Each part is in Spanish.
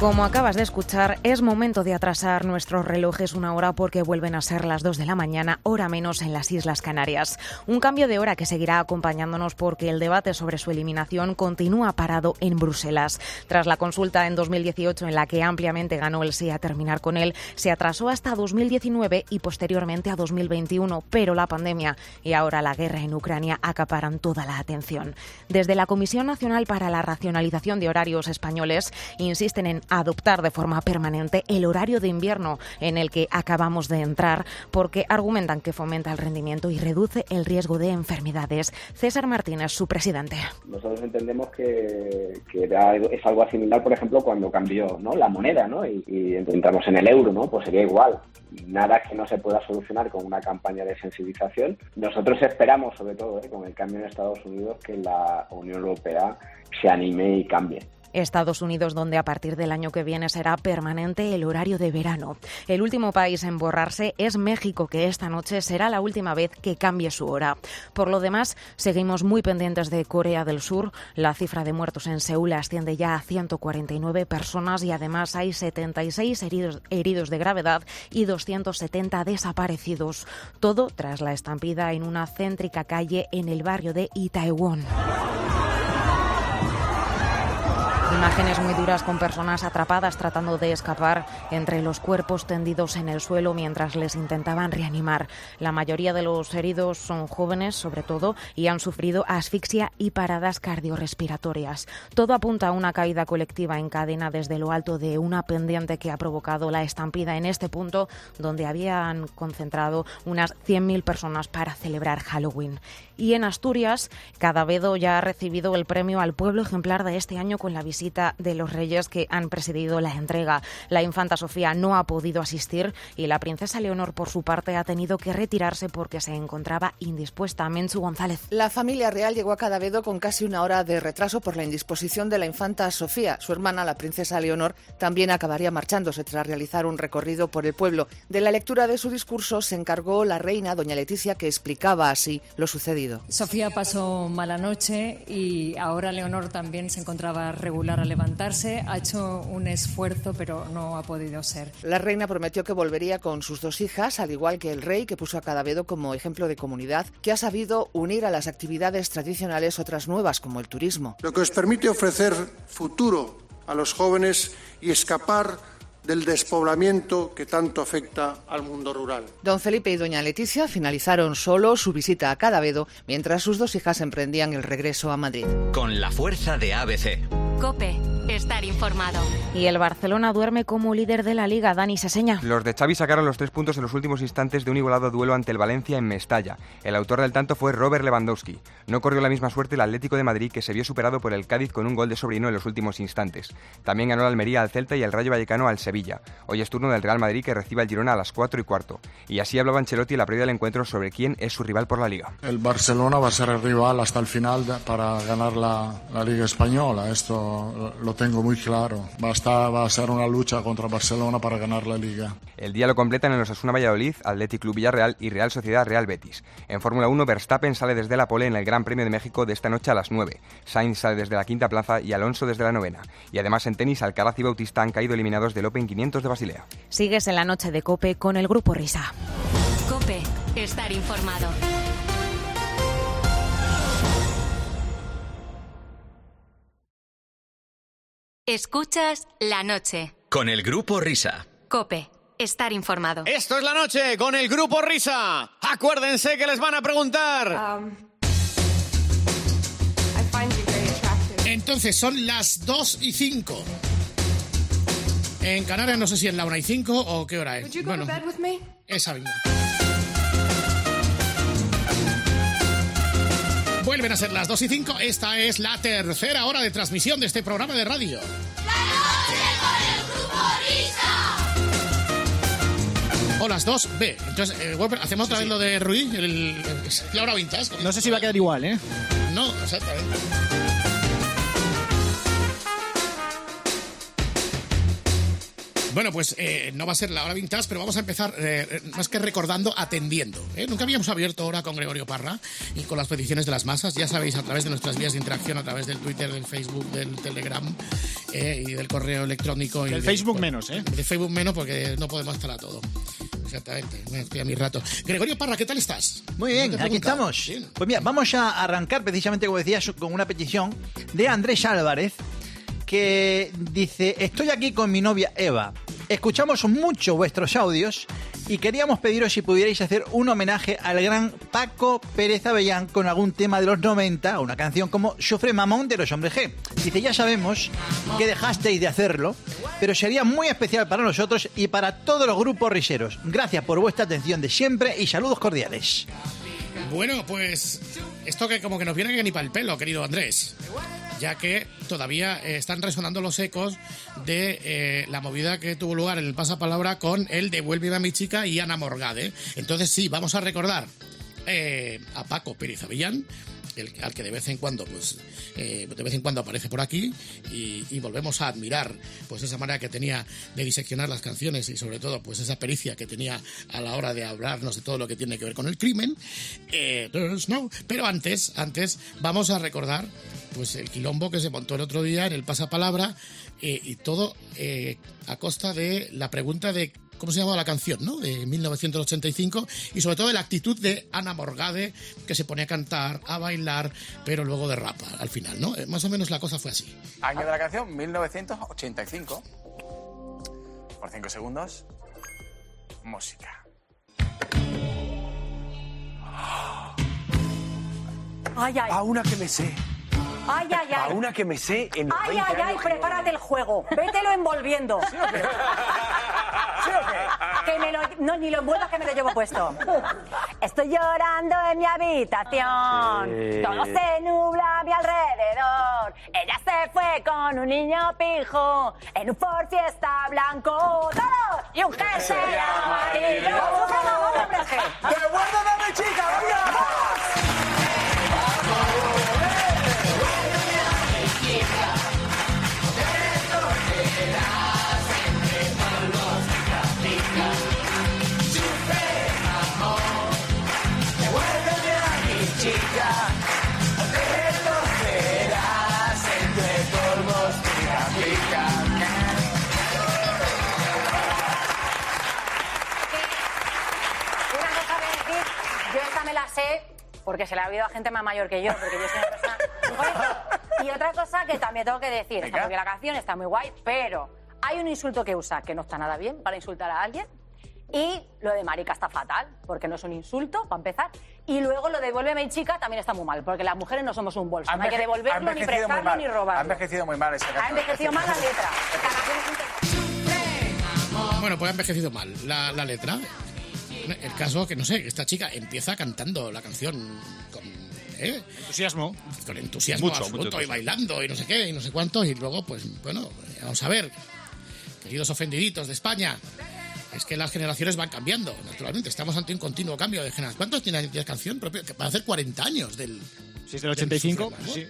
Como acabas de escuchar, es momento de atrasar nuestros relojes una hora porque vuelven a ser las 2 de la mañana, hora menos en las Islas Canarias. Un cambio de hora que seguirá acompañándonos porque el debate sobre su eliminación continúa parado en Bruselas. Tras la consulta en 2018 en la que ampliamente ganó el sí a terminar con él, se atrasó hasta 2019 y posteriormente a 2021, pero la pandemia y ahora la guerra en Ucrania acaparan toda la atención. Desde la Comisión Nacional para la Racionalización de Horarios Españoles insisten en adoptar de forma permanente el horario de invierno en el que acabamos de entrar porque argumentan que fomenta el rendimiento y reduce el riesgo de enfermedades. César Martínez, su presidente. Nosotros entendemos que, es algo similar, por ejemplo, cuando cambió la moneda ¿no? y, y entramos en el euro, ¿no? pues sería igual. Nada que no se pueda solucionar con una campaña de sensibilización. Nosotros esperamos, sobre todo ¿eh? con el cambio en Estados Unidos, que la Unión Europea se anime y cambie. Estados Unidos, donde a partir del año que viene será permanente el horario de verano. El último país en borrarse es México, que esta noche será la última vez que cambie su hora. Por lo demás, seguimos muy pendientes de Corea del Sur. La cifra de muertos en Seúl asciende ya a 149 personas y además hay 76 heridos, heridos de gravedad y 270 desaparecidos. Todo tras la estampida en una céntrica calle en el barrio de Itaewon. Imágenes muy duras con personas atrapadas tratando de escapar entre los cuerpos tendidos en el suelo mientras les intentaban reanimar. La mayoría de los heridos son jóvenes, sobre todo, y han sufrido asfixia y paradas cardiorrespiratorias. Todo apunta a una caída colectiva en cadena desde lo alto de una pendiente que ha provocado la estampida en este punto donde habían concentrado unas 100.000 personas para celebrar Halloween. Y en Asturias, Cadavedo ya ha recibido el premio al pueblo ejemplar de este año con la visita de los reyes que han presidido la entrega. La infanta Sofía no ha podido asistir y la princesa Leonor, por su parte, ha tenido que retirarse porque se encontraba indispuesta. Menchu González. La familia real llegó a Cadavedo con casi una hora de retraso por la indisposición de la infanta Sofía. Su hermana, la princesa Leonor, también acabaría marchándose tras realizar un recorrido por el pueblo. De la lectura de su discurso se encargó la reina, doña Leticia, que explicaba así lo sucedido. Sofía pasó mala noche y ahora Leonor también se encontraba regular a levantarse. Ha hecho un esfuerzo, pero no ha podido ser. La reina prometió que volvería con sus dos hijas, al igual que el rey, que puso a Cadavedo como ejemplo de comunidad, que ha sabido unir a las actividades tradicionales otras nuevas, como el turismo. Lo que os permite ofrecer futuro a los jóvenes y escapar del despoblamiento que tanto afecta al mundo rural. Don Felipe y doña Leticia finalizaron solo su visita a Cadavedo mientras sus dos hijas emprendían el regreso a Madrid. Con la fuerza de ABC. Cope, estar informado. Y el Barcelona duerme como líder de la liga, Dani Seseña. Los de Xavi sacaron los tres puntos en los últimos instantes de un igualado duelo ante el Valencia en Mestalla. El autor del tanto fue Robert Lewandowski. No corrió la misma suerte el Atlético de Madrid, que se vio superado por el Cádiz con un gol de sobrino en los últimos instantes. También ganó la Almería al Celta y el Rayo Vallecano al Sevilla. Hoy es turno del Real Madrid que recibe al Girona a las 4 y cuarto. Y así hablaba Ancelotti en la previa del encuentro sobre quién es su rival por la liga. El Barcelona va a ser el rival hasta el final para ganar la, la Liga Española. Esto lo tengo muy claro. Va a, estar, va a ser una lucha contra Barcelona para ganar la Liga. El día lo completan en los Asuna Valladolid, Athletic Club Villarreal y Real Sociedad Real Betis. En Fórmula 1, Verstappen sale desde la pole en el Gran Premio de México de esta noche a las 9. Sainz sale desde la quinta plaza y Alonso desde la novena. Y además en tenis, Alcaraz y Bautista han caído eliminados del Open 500 de Basilea. Sigues en la noche de Cope con el Grupo Risa. Cope, estar informado. Escuchas la noche. Con el Grupo Risa. Cope, estar informado. Esto es la noche con el Grupo Risa. Acuérdense que les van a preguntar. Entonces son las 2 y 5. En Canarias no sé si es la 1 y 5 o qué hora es. Bueno, esa misma. Vuelven a ser las 2 y 5. Esta es la tercera hora de transmisión de este programa de radio. O las 2B. Entonces, eh, hacemos otra vez lo de Ruiz, el, el, la hora vintage. No sé si va a quedar igual, ¿eh? No, exactamente. Bueno, pues eh, no va a ser la hora vintage, pero vamos a empezar eh, más que recordando, atendiendo. ¿eh? Nunca habíamos abierto ahora con Gregorio Parra y con las peticiones de las masas. Ya sabéis, a través de nuestras vías de interacción, a través del Twitter, del Facebook, del Telegram eh, y del correo electrónico. y Del de- Facebook menos, ¿eh? De Facebook menos porque no podemos estar a todo. Exactamente, me estoy a mi rato. Gregorio Parra, ¿qué tal estás? Muy bien, aquí estamos. Pues mira, vamos a arrancar precisamente, como decías, con una petición de Andrés Álvarez, que dice, estoy aquí con mi novia Eva. Escuchamos mucho vuestros audios y queríamos pediros si pudierais hacer un homenaje al gran Paco Pérez Avellán con algún tema de los 90, una canción como Sufre Mamón de los Hombres G. Dice, ya sabemos que dejasteis de hacerlo, pero sería muy especial para nosotros y para todos los grupos riseros. Gracias por vuestra atención de siempre y saludos cordiales. Bueno, pues esto que como que nos viene que ni para el pelo, querido Andrés. Ya que todavía eh, están resonando los ecos de eh, la movida que tuvo lugar en el pasapalabra con el Devuélveme a mi chica y Ana Morgade. Entonces sí, vamos a recordar eh, a Paco Pérez Avellán, al que de vez en cuando, pues, eh, de vez en cuando aparece por aquí y, volvemos a admirar, pues, esa manera que tenía de diseccionar las canciones y sobre todo, pues, esa pericia que tenía a la hora de hablarnos de todo lo que tiene que ver con el crimen. Eh, there's no- Pero antes, antes, vamos a recordar, pues, el quilombo que se montó el otro día en el pasapalabra eh, y todo eh, a costa de la pregunta de ¿Cómo se llamaba la canción, no? De 1985 y sobre todo de la actitud de Ana Morgade que se pone a cantar, a bailar, pero luego derrapa al final, ¿no? Eh, Más o menos la cosa fue así. Año de la canción, 1985. Por 5 segundos. Música. Ay, ay. A una que me sé. Ay, ay, A ay. una que me sé en los Ay, 20 ay, ay, años. prepárate el juego. Vételo envolviendo. ¿Sí o qué? ¿Sí o qué? Que me lo, no, ni lo envuelvas que me lo llevo puesto. Estoy llorando en mi habitación. Sí. Todo se nubla a mi alrededor. Ella se fue con un niño pijo en un Ford Fiesta blanco. ¡Todo! Y un jersey amarillo. ¡Devuélveme a mi chica, venga! Porque se la ha oído a gente más mayor que yo, porque yo soy una persona muy joven. Y otra cosa que también tengo que decir, está muy bien la canción, está muy guay, pero hay un insulto que usa que no está nada bien para insultar a alguien. Y lo de marica está fatal, porque no es un insulto, para empezar. Y luego lo de devuélveme chica también está muy mal, porque las mujeres no somos un bolso. Ha No hay que ha devolverlo, ni prestarlo, ni Ha robarlo. envejecido muy mal esa canción. Ha envejecido mal la letra. Bueno, pues ha envejecido mal la, la letra. El caso que, no sé, esta chica empieza cantando la canción con... ¿eh? Entusiasmo. Con entusiasmo Mucho, absoluto mucho y bailando y no sé qué y no sé cuánto. Y luego, pues, bueno, vamos a ver. Queridos ofendiditos de España, es que las generaciones van cambiando, naturalmente. Estamos ante un continuo cambio de generación. ¿Cuántos tiene la canción? propia? Que van a hacer 40 años del... Si es del 85, Sufre, ¿no? sí.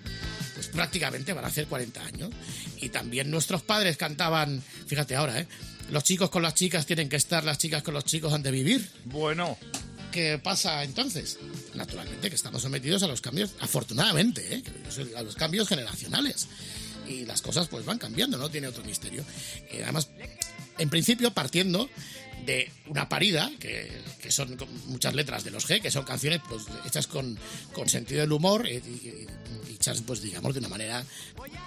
Pues prácticamente van a hacer 40 años. Y también nuestros padres cantaban, fíjate ahora, ¿eh? Los chicos con las chicas tienen que estar, las chicas con los chicos han de vivir. Bueno. ¿Qué pasa entonces? Naturalmente que estamos sometidos a los cambios, afortunadamente, ¿eh? a los cambios generacionales. Y las cosas pues van cambiando, no tiene otro misterio. Eh, además, en principio partiendo de una parida, que, que son muchas letras de los G, que son canciones pues hechas con, con sentido del humor, eh, y, y- hechas pues digamos de una manera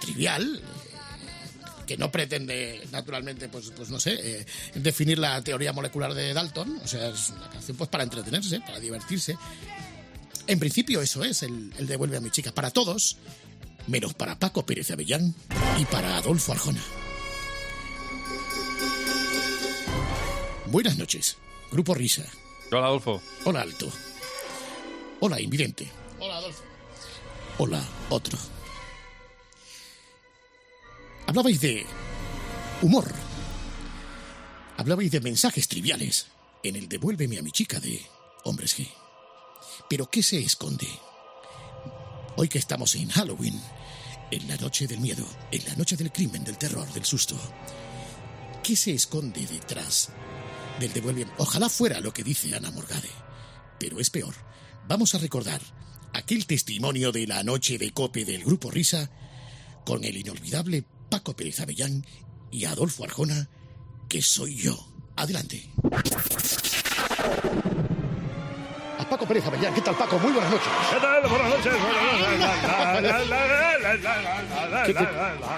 trivial, eh, que no pretende, naturalmente, pues, pues no sé, eh, definir la teoría molecular de Dalton. O sea, es una canción pues para entretenerse, para divertirse. En principio eso es el, el Devuelve a mi chica. Para todos, menos para Paco Pérez Avellán y para Adolfo Arjona. Buenas noches, Grupo Risa. Hola, Adolfo. Hola, Alto. Hola, Invidente. Hola, Adolfo. Hola, otro. Hablabais de humor. Hablabais de mensajes triviales en el Devuélveme a mi chica de Hombres G. Pero ¿qué se esconde? Hoy que estamos en Halloween, en la noche del miedo, en la noche del crimen, del terror, del susto. ¿Qué se esconde detrás del devuelve? Ojalá fuera lo que dice Ana Morgade, pero es peor. Vamos a recordar aquel testimonio de la noche de cope del Grupo Risa con el inolvidable Paco Pérez Avellán y Adolfo Arjona, que soy yo. Adelante. A Paco Pérez Avellán. ¿Qué tal, Paco? Muy buenas noches. ¿Qué tal? Buenas noches. Qué, qué-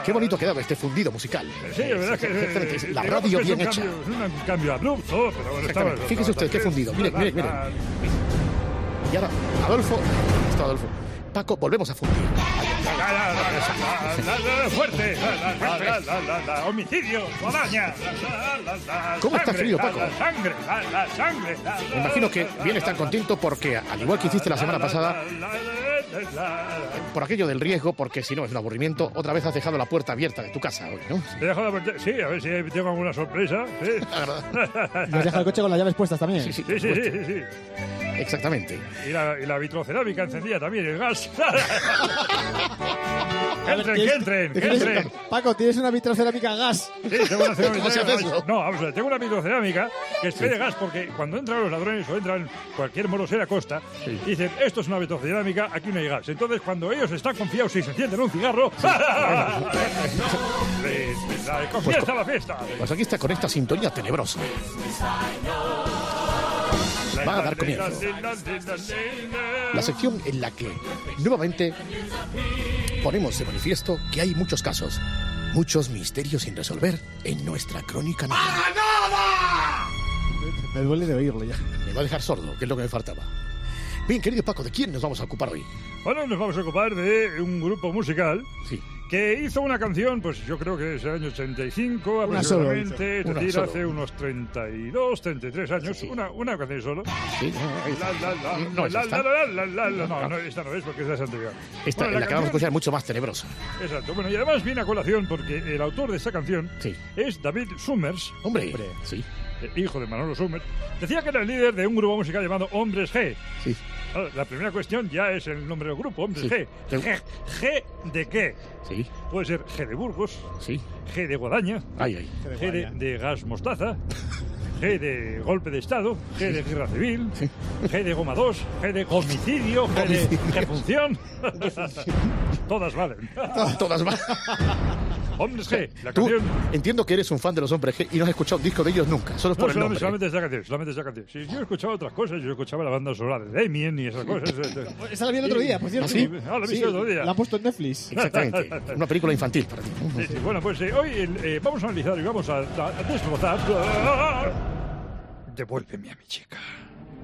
qué bonito quedaba este fundido musical. Sí, la verdad es que... Eh, La radio bien hecha. un cambio abrupto, pero bueno, estaba... Fíjese usted, qué fundido. Miren, miren, miren. Y ahora, Adolfo. Está Adolfo. Paco, volvemos a fundir. Fuerte. Homicidio. Guadaña. ¿Cómo está frío, Paco? La sangre. Sangre. Me imagino que vienes tan contento porque, al igual que hiciste la semana pasada, por aquello del riesgo, porque si no es un aburrimiento, otra vez has dejado la puerta abierta de tu casa hoy, ¿no? He dejado la puerta- Sí, a ver si tengo alguna sorpresa. Sí. ¿Y has dejado el coche con las llaves puestas también? Sí, sí, Sí, sí, sí, sí. Exactamente. Y la, y la vitrocerámica encendida también, el gas. Entren, que ¿tienes- entren, que entren. Paco, tienes una vitrocerámica a gas. Sí, tengo una cerámica. ¿Cómo se hace eso? No, vamos a ver, tengo una vitrocerámica que expende gas porque cuando entran los ladrones o entran cualquier morosera costa, dicen, esto es una vitrocerámica, aquí no hay gas. Entonces, cuando ellos están confiados y se encienden un cigarro, les- la- comienza la fiesta. Pues aquí está con esta sintonía tenebrosa. Va a dar comienzo. La sección en la que nuevamente ponemos de manifiesto que hay muchos casos, muchos misterios sin resolver en nuestra crónica negra. Me duele de oírlo ya. Me va a dejar sordo, que es lo que me faltaba. Bien, querido Paco, ¿de quién nos vamos a ocupar hoy? Bueno, nos vamos a ocupar de un grupo musical que hizo una canción, pues yo creo que es el año 85 Una solo aproximadamente, es decir, solo. hace unos 32, 33 años, Una, una canción solo. Sí, no. La, la, la, No es la, esta. la, la, la, la, la, no, es porque es anterior. Esta, Bueno, la, la que vamos a canción- escuchar, es mucho más tenebrosa. Exacto. Bueno, y además viene a colación porque el autor de esta canción es David Summers. Hombre, sí. eh, Hijo de Manolo Summers. Decía que era el líder de un grupo musical llamado Hombres G. Sí. La primera cuestión ya es el nombre del grupo, Hombres Sí. G. G. G de qué? Sí. Puede ser G de Burgos. Sí. G de Guadaña. Ay, ay. G de, de gas mostaza. G de golpe de Estado, G de guerra civil, G de goma 2, G de homicidio, G de G función. Todas valen. Todas van. Hombres G, la Tú canción. entiendo que eres un fan de los hombres G y no has escuchado un disco de ellos nunca, solo es por No, el solamente, solamente esa canción, solamente esa canción. Sí, yo he escuchado otras cosas, yo escuchaba la banda sonora de Damien y esas cosas. Esa la vi el otro día, por cierto. ¿Ah, sí? Ah, la viste el otro día. La han puesto en Netflix. Exactamente. Una película infantil para ti. Sí, sí, bueno, pues eh, hoy eh, vamos a analizar y vamos a, a- a desbrozar. Devuélveme a mi chica.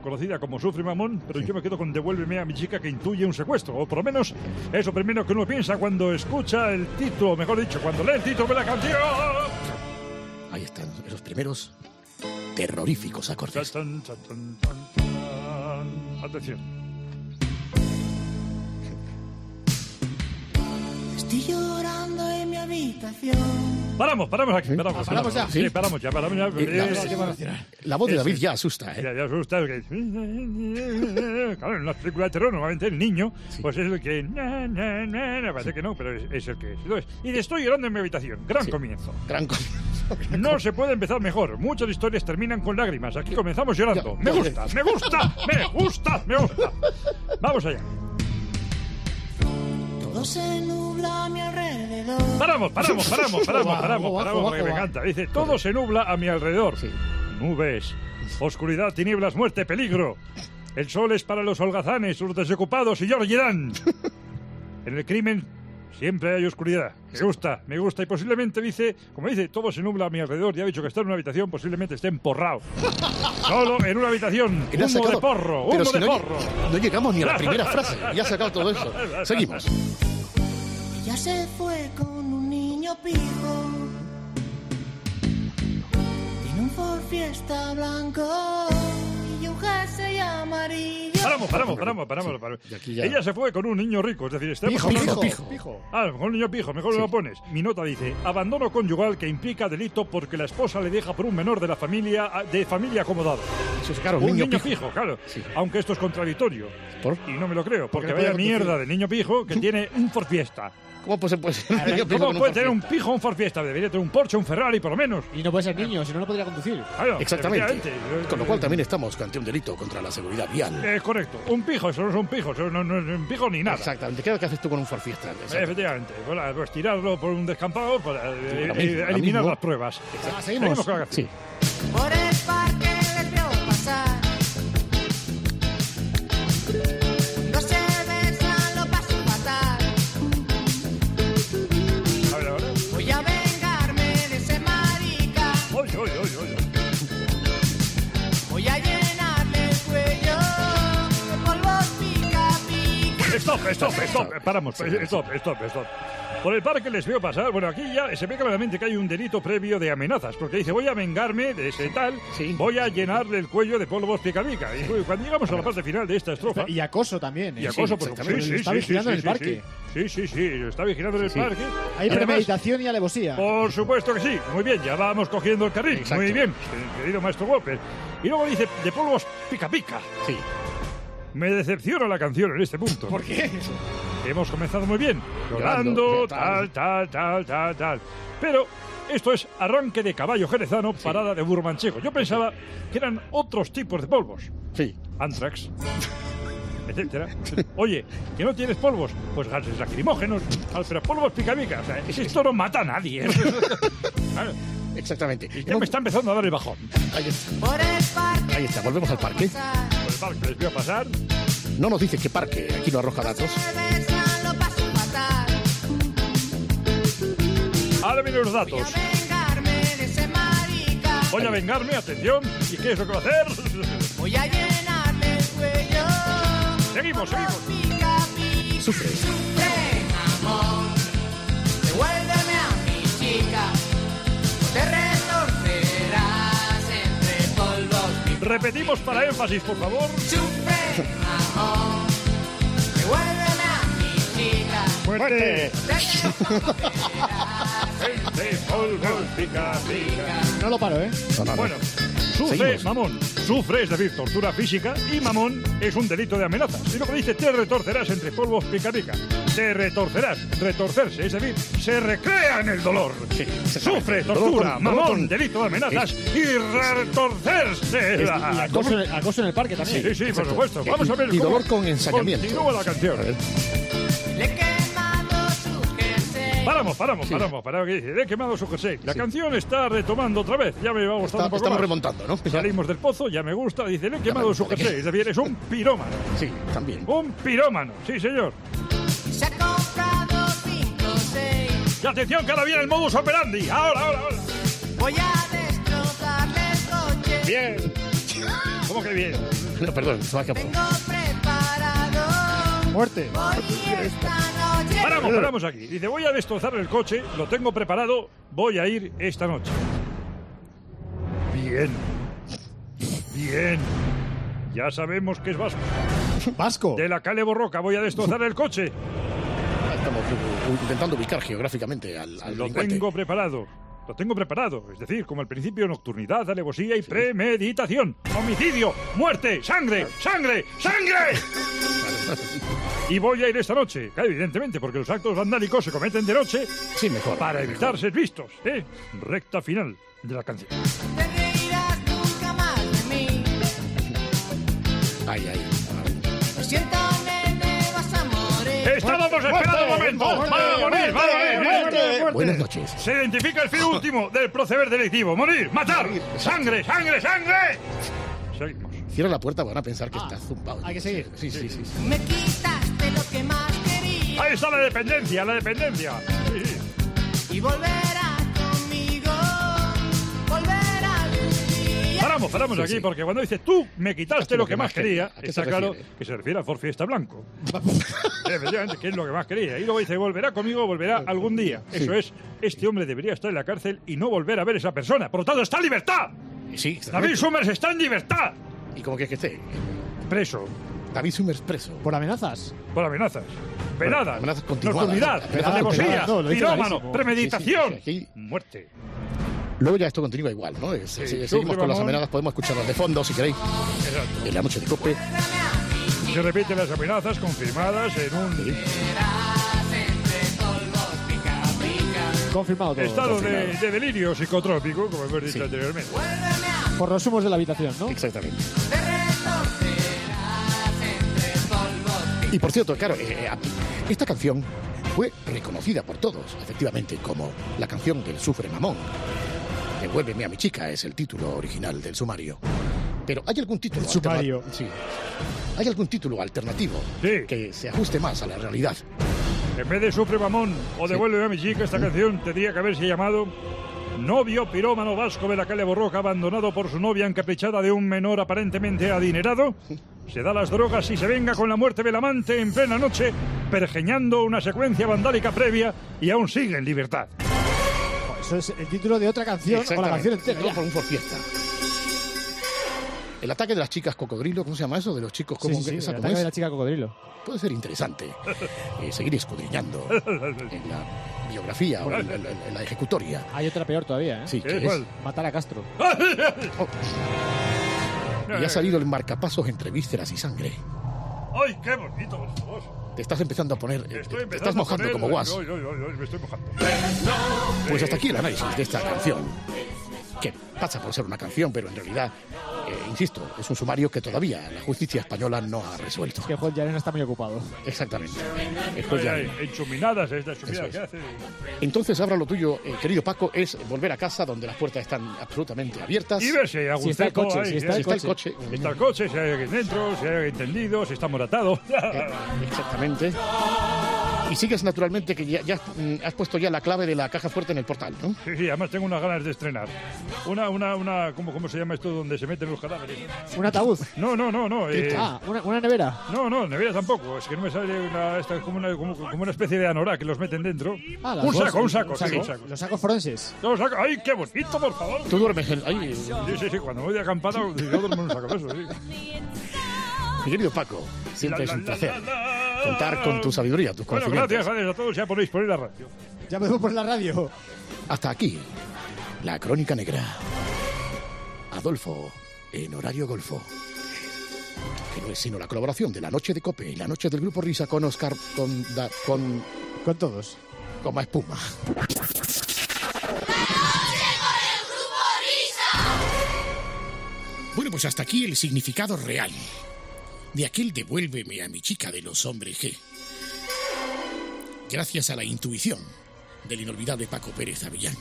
Conocida como Sufre Mamón, pero yo me quedo con Devuélveme a mi chica que intuye un secuestro. O por lo menos es lo primero que uno piensa cuando escucha el título, mejor dicho, cuando lee el título de la canción. Ahí están esos primeros terroríficos acordes. Tan, tan, tan, tan, tan. Atención. Estoy llorando habitación. Paramos, paramos aquí, paramos. Paramos ya. Sí, paramos ya, paramos ya. Eh, la- Eh, La voz de David ya asusta, ¿eh? Ya, ya asusta. es que- Claro, en las películas de terror, normalmente el niño, pues es el que. na, na, na, na, parece que no, pero es, es el que es. Entonces, y estoy llorando en mi habitación. Gran comienzo. Gran comienzo. No se puede empezar mejor. Muchas historias terminan con lágrimas. Aquí comenzamos llorando. Ya, me gusta, me gusta, me gusta, me gusta. Vamos allá. Todo se nubla a mi alrededor. Paramos, paramos, paramos, paramos, paramos, paramos, porque me encanta. Dice, todo se nubla a mi alrededor. Nubes, oscuridad, tinieblas, muerte, peligro. El sol es para los holgazanes, los desocupados y George Dan. En el crimen siempre hay oscuridad. Me gusta, me gusta. Y posiblemente dice, como dice, todo se nubla a mi alrededor. Ya ha dicho que está en una habitación, posiblemente esté emporrado. Solo en una habitación. Humo de sacado- porro, Pero humo si de no, porro. no llegamos ni a la primera frase. Ya ha sacado todo eso. Seguimos. Ella se fue con un niño pijo. Tiene un Ford Fiesta blanco amarillo. Paramos, paramos, paramos, paramos. paramos. ya- Ella se fue con un niño rico, es decir, estamos Pijo, hablando- pijo, pijo. Ah, con un niño pijo, mejor lo pones. Mi nota dice, abandono conyugal que implica delito porque la esposa le deja por un menor de la familia de familia acomodado. Eso es, claro, un niño niño, pijo. pijo. claro. Aunque esto es contradictorio. Y no me lo creo, porque no vaya mierda de niño pijo que tiene un Ford Fiesta. ¿Cómo puede, tener un pijo un Ford Fiesta? Debería tener un Porsche, un Ferrari, por lo menos. Y no puede ser niño, si no, no podría conducir. Claro, Exactamente. efectivamente. Con lo cual también estamos ante un delito contra la seguridad vial. Es Eh, correcto. Un pijo, eso no es un pijo, eso no, no es un pijo ni nada. Exactamente. ¿Qué es lo que haces tú con un Ford Fiesta? Efectivamente. Bueno, pues tirarlo por un descampado para ahora eh, mismo, eliminar las pruebas. Ah, seguimos. con la canción. Por el Stop, stop, stop. Paramos. Stop, stop, stop. Por el parque les veo pasar. Bueno, aquí ya se ve claramente que hay un delito previo de amenazas. Porque dice, voy a vengarme de ese tal, voy a llenarle el cuello de polvos pica pica. Y cuando llegamos a la parte final de esta estrofa... Y acoso también. ¿eh? Y acoso, por exactamente. sí, sí, está sí, vigilando sí, en el sí, parque. Sí, sí, sí, está vigilando en el Sí. parque. Hay además, premeditación y alevosía. Por supuesto que sí. Muy bien, ya vamos cogiendo el carril. Exacto. Muy bien, querido maestro Whopper. Y luego dice, de polvos pica pica. Sí. Me decepciona la canción en este punto. ¿Por qué? Hemos comenzado muy bien. Llorando, tal. tal, tal, tal, tal. Pero esto es arranque de caballo jerezano, parada de burro manchego. Yo pensaba que eran otros tipos de polvos. Sí. Antrax. etcétera. Oye, que no tienes polvos, pues gases lacrimógenos, pero polvos pica pica. O sea, esto no mata a nadie. Claro. Exactamente. Y ya me está empezando a dar el bajón. Ahí está. Por el parque Ahí está. Volvemos al parque. Por el parque les veo pasar. No nos dice qué parque. Aquí no arroja datos. se. Ahora vienen los datos. Vengarme de ese marica. Voy a vengarme, atención. ¿Y qué es lo que va a hacer? Voy a llenarle el cuello. Seguimos, seguimos. Sufre. Sufre, amor. A Repetimos para énfasis, por favor. ¡Muerte! Pica. No lo paro, ¿eh? Bueno, sufre, Seguimos. mamón. Sufre, es decir, tortura física, y mamón es un delito de amenaza. Y luego dice, te retorcerás entre polvos pica pica. Te retorcerás, retorcerse, es decir, se recrea en el dolor. Sufre, tortura, con- mamón, con- delito de amenazas y retorcerse. Y acoso, en el- acoso en el parque también. Sí, sí, por supuesto. Vamos a ver Y dolor con ensañamiento. Continúa la canción. Paramos, paramos, paramos, paramos. Que dice, le he quemado su jersey. La canción está retomando otra vez. Ya me va gustando Está- un poco estamos más. remontando, ¿no? Salimos del pozo, ya me gusta. Dice, le he quemado su jersey. Es decir, es un pirómano. Sí, también. Un pirómano, sí, señor. Se ha comprado cinco o seis. Y atención, que ahora viene el modus operandi. Ahora, ahora, ahora. Voy a destrozarle el coche. Bien. ¿Cómo que bien? No, perdón, se me ha escapado. Muerte. Voy esta noche. Paramos, paramos aquí. Dice, voy a destrozar el coche, lo tengo preparado, voy a ir esta noche. Bien. Bien. Ya sabemos que es vasco. Vasco. De la calle Borroca voy a destrozar el coche. Estamos uh, uh, intentando ubicar geográficamente al, al Lo delincuente. tengo preparado. Lo tengo preparado. Es decir, como al principio, nocturnidad, alevosía y premeditación. Homicidio, muerte, sangre, sangre, sangre. Y voy a ir esta noche, claro, evidentemente, porque los actos vandálicos se cometen de noche Sí, mejor. para evitar ser vistos. ¿eh? Recta final de la canción. Te reirás nunca más de mí. Ay, ay. Lo siento, nene, vas a morir. Estábamos esperando un momento. Buenas noches. Se identifica el fin último del proceder delictivo. Morir, matar. Sangre, sangre, sangre. Seguimos. Cierra la puerta, van a pensar que está zumbado. Hay que seguir. Sí, sí, sí. sí. Me quitaste lo que más quería. Ahí está la dependencia, la dependencia. Sí, sí. Y volverás conmigo. Paramos, paramos Sí, aquí, sí. porque cuando dice tú me quitaste lo que más quería, ¿a qué está claro refiere? que se refiere a Ford Fiesta Blanco. Efectivamente, que es lo que más quería. Y luego dice, volverá conmigo, volverá algún día. Eso es, este hombre debería estar en la cárcel y no volver a ver a esa persona. Por lo tanto, está en libertad. Sí, David. Summers está en libertad. ¿Y cómo quieres que esté? Preso. David Summers preso. ¿Por amenazas? Por amenazas. Veladas. Amenazas continuadas. Nocturnidad. Veladas, Alevosía. veladas, no, clarísimo. Premeditación. Sí, sí, sí, Muerte. Luego ya esto continúa igual, ¿no? Es- Sí, seguimos con las amenazas, podemos escucharlas de fondo si queréis. En la noche de Cope. Se repiten las amenazas confirmadas en un Confirmado todo. estado de, delirio psicotrópico, como hemos dicho anteriormente. Por los humos de la habitación, ¿no? Exactamente. Y por cierto, claro, eh, esta canción fue reconocida por todos, efectivamente, como la canción del Sufre Mamón. Devuélveme a mi chica es el título original del sumario. Pero ¿hay algún título El sumario. Sí. ¿Hay algún título alternativo que se ajuste más a la realidad? En vez de Sufre Mamón o Devuélveme a mi chica, esta canción tendría que haberse llamado Novio pirómano vasco de la calle Borroca abandonado por su novia encaprichada de un menor aparentemente adinerado. Se da las drogas y se venga con la muerte del amante en plena noche, pergeñando una secuencia vandálica previa y aún sigue en libertad. Eso es el título de otra canción o la canción entera. No, por un por fiesta. El ataque de las chicas cocodrilo, ¿cómo se llama eso? De los chicos, ¿cómo, Sí, sí, sí, esa el cómo ataque es? de la chica cocodrilo. Puede ser interesante eh, seguir escudriñando en la biografía o en, la- en la- en la ejecutoria. Hay otra peor todavía, ¿eh? Sí, ¿qué es? Matar a Castro. Y ha salido el marcapasos entre vísceras y sangre. ¡Ay, qué bonito, por favor! Te estás empezando a poner... eh, te- estás mojando poner- como guas. Ay, ay, ay, me estoy mojando. Pues hasta aquí el análisis de esta canción. Que pasa por ser una canción, pero en realidad, insisto, es un sumario que todavía la justicia española no ha resuelto. Es que Juan Yarena está muy ocupado. Exactamente. Es enchuminadas, que es. hace. Entonces ahora lo tuyo, eh, querido Paco, es volver a casa donde las puertas están absolutamente abiertas. Y ver si hay algún Si está el coche, ahí, si ¿eh? está el Si está el coche. Si está el coche, si hay alguien dentro, si hay alguien tendido, si está moratado. Exactamente. Y sigues naturalmente que ya, ya, mm, has puesto ya la clave de la caja fuerte en el portal, ¿no? Sí, sí, además tengo unas ganas de estrenar. Una, una, una, ¿cómo, cómo se llama esto donde se meten los cadáveres? Un ataúd. No, no, no, no. eh, Ah, una, una nevera. No, no, nevera tampoco. Es que no me sale una, esta es como una, como, como una especie de anorak que los meten dentro. Ah, un saco, un saco, sí, un saco. Los sacos forenses. ¡Ay, qué bonito, por favor! Tú duermes en... Ay, Sí, sí, sí, cuando voy de acampada, yo duermo en un saco de eso, sí. mi querido Paco, siempre es un placer contar con tu sabiduría, tus Bueno, conocimientos. gracias, gracias a todos. Ya podéis poner la radio. Ya me voy por la radio. Hasta aquí, la crónica negra. Adolfo, en horario golfo. Que no es sino la colaboración de la noche de Cope y la noche del Grupo Risa con Oscar, con... da- con, con todos. Con más espuma. Bueno, pues hasta aquí el significado real de aquel devuélveme a mi chica de los hombres G. Gracias a la intuición del inolvidable Paco Pérez Avellán,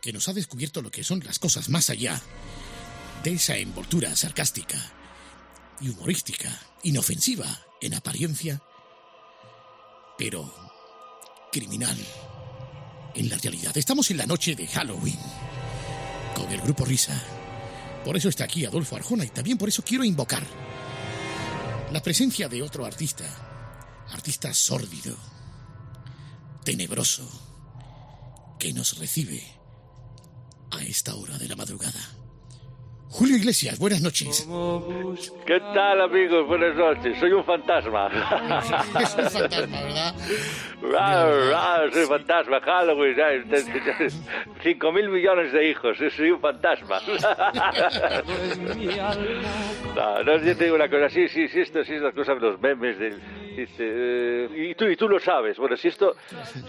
que nos ha descubierto lo que son las cosas más allá de esa envoltura sarcástica y humorística, inofensiva en apariencia, pero criminal en la realidad. Estamos en la noche de Halloween con el grupo Risa. Por eso está aquí Adolfo Arjona y también por eso quiero invocar la presencia de otro artista, artista sórdido, tenebroso, que nos recibe a esta hora de la madrugada. Julio Iglesias, buenas noches. ¿Qué tal, amigos? Buenas noches. Soy un fantasma. Es un fantasma, ¿verdad? Soy fantasma. Halloween. ¿sabes? Cinco mil millones de hijos. Soy un fantasma. No, no, yo te digo una cosa. Sí, sí, sí, esto, sí, estas cosas de los memes del... dice, eh, y, tú, y tú lo sabes. Bueno, si esto,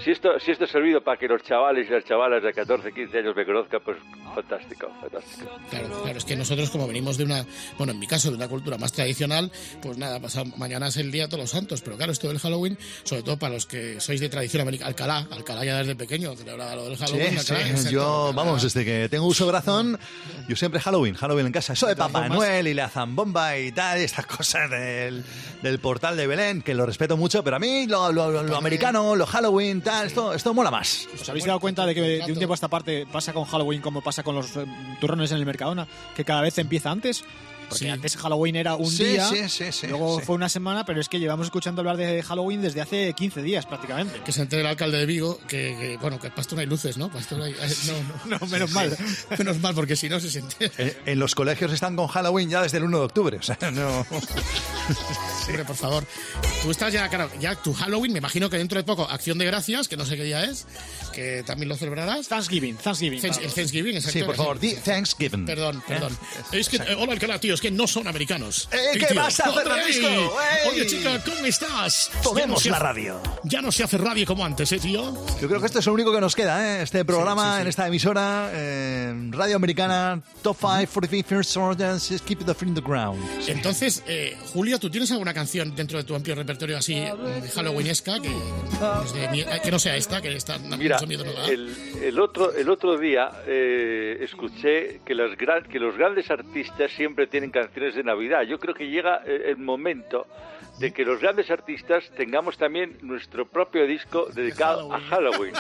si esto, si esto ha servido para que los chavales y las chavalas de 14, 15 años me conozcan, pues fantástico, fantástico. Claro, claro, es que nosotros como venimos de una, bueno, en mi caso, de una cultura más tradicional, pues nada, pasado, mañana es el Día de Todos los Santos, pero claro, esto del Halloween, sobre todo para los que sois de tradición americana, Alcalá, Alcalá ya desde pequeño celebraba lo del Halloween. Sí, Alcalá, sí. exacto. Yo, vamos, desde que tengo uso de razón, yo siempre Halloween, Halloween en casa. Eso de Papá Noel y la zambomba y tal, y estas cosas del, del portal de Belén, que lo respeto mucho, pero a mí lo, lo- lo- lo americano, lo Halloween, tal, esto, esto mola más. ¿Os habéis dado cuenta de que de un tiempo a esta parte pasa con Halloween como pasa con los eh, turrones en el Mercadona? Que cada vez empieza antes. Porque Sí. antes Halloween era un Sí, día, sí, sí, sí, luego sí. fue una semana, pero es que llevamos escuchando hablar de Halloween desde hace 15 días prácticamente. Que se entere el alcalde de Vigo que, que, bueno, que Pastor hay luces, ¿no? Pastor hay, eh, no, no, No, menos mal. menos mal, porque si no se siente. En, en los colegios están con Halloween ya desde el 1 de octubre, o sea, no... Hombre, por favor. Tú estás ya, claro, ya tu Halloween, me imagino que dentro de poco, Acción de Gracias, que no sé qué día es, que también lo celebrarás. Thanksgiving, Thanksgiving. Thanks- el Thanksgiving, exacto. Sí, por favor, di Thanksgiving. Perdón, perdón. Es que, eh, hola, Alcalá, tío, es que no son americanos. Eh, ¿qué pasa. ¡Ey! Oye, chica, ¿cómo estás? No Tomemos la hace- radio. Ya no se hace radio como antes, ¿eh, tío? Yo creo que esto es lo único que nos queda, ¿eh? Este programa Sí, sí, sí. en esta emisora, eh, Radio Americana, Top 5, 45 First Orders, Keep the Free in the Ground. Entonces, eh, Julio, ¿tú tienes alguna canción dentro de tu amplio repertorio así mm, halloweenesca que, mie- eh, que no sea esta, que está Mira, mucho miedo da? el, el otro, el otro día eh, escuché que, las gran- que los grandes artistas siempre tienen canciones de Navidad. Yo creo que llega eh, el momento de que los grandes artistas tengamos también nuestro propio disco dedicado a Halloween.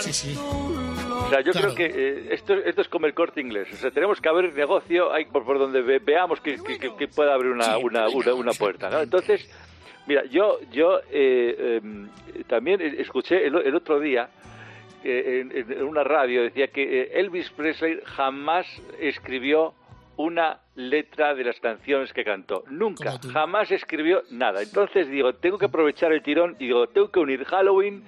Sí, sí. O sea, yo Claro. creo que eh, esto, esto es como el corte inglés. O sea, tenemos que abrir negocio por, por donde ve- veamos que, que- que- que pueda abrir una, una, una, una puerta. ¿no? Entonces, mira, yo, yo eh, em, también escuché el, el otro día eh, en, en una radio, decía que eh, Elvis Presley jamás escribió una letra de las canciones que cantó. Nunca, jamás escribió nada. Entonces digo, tengo que aprovechar el tirón y digo, tengo que unir Halloween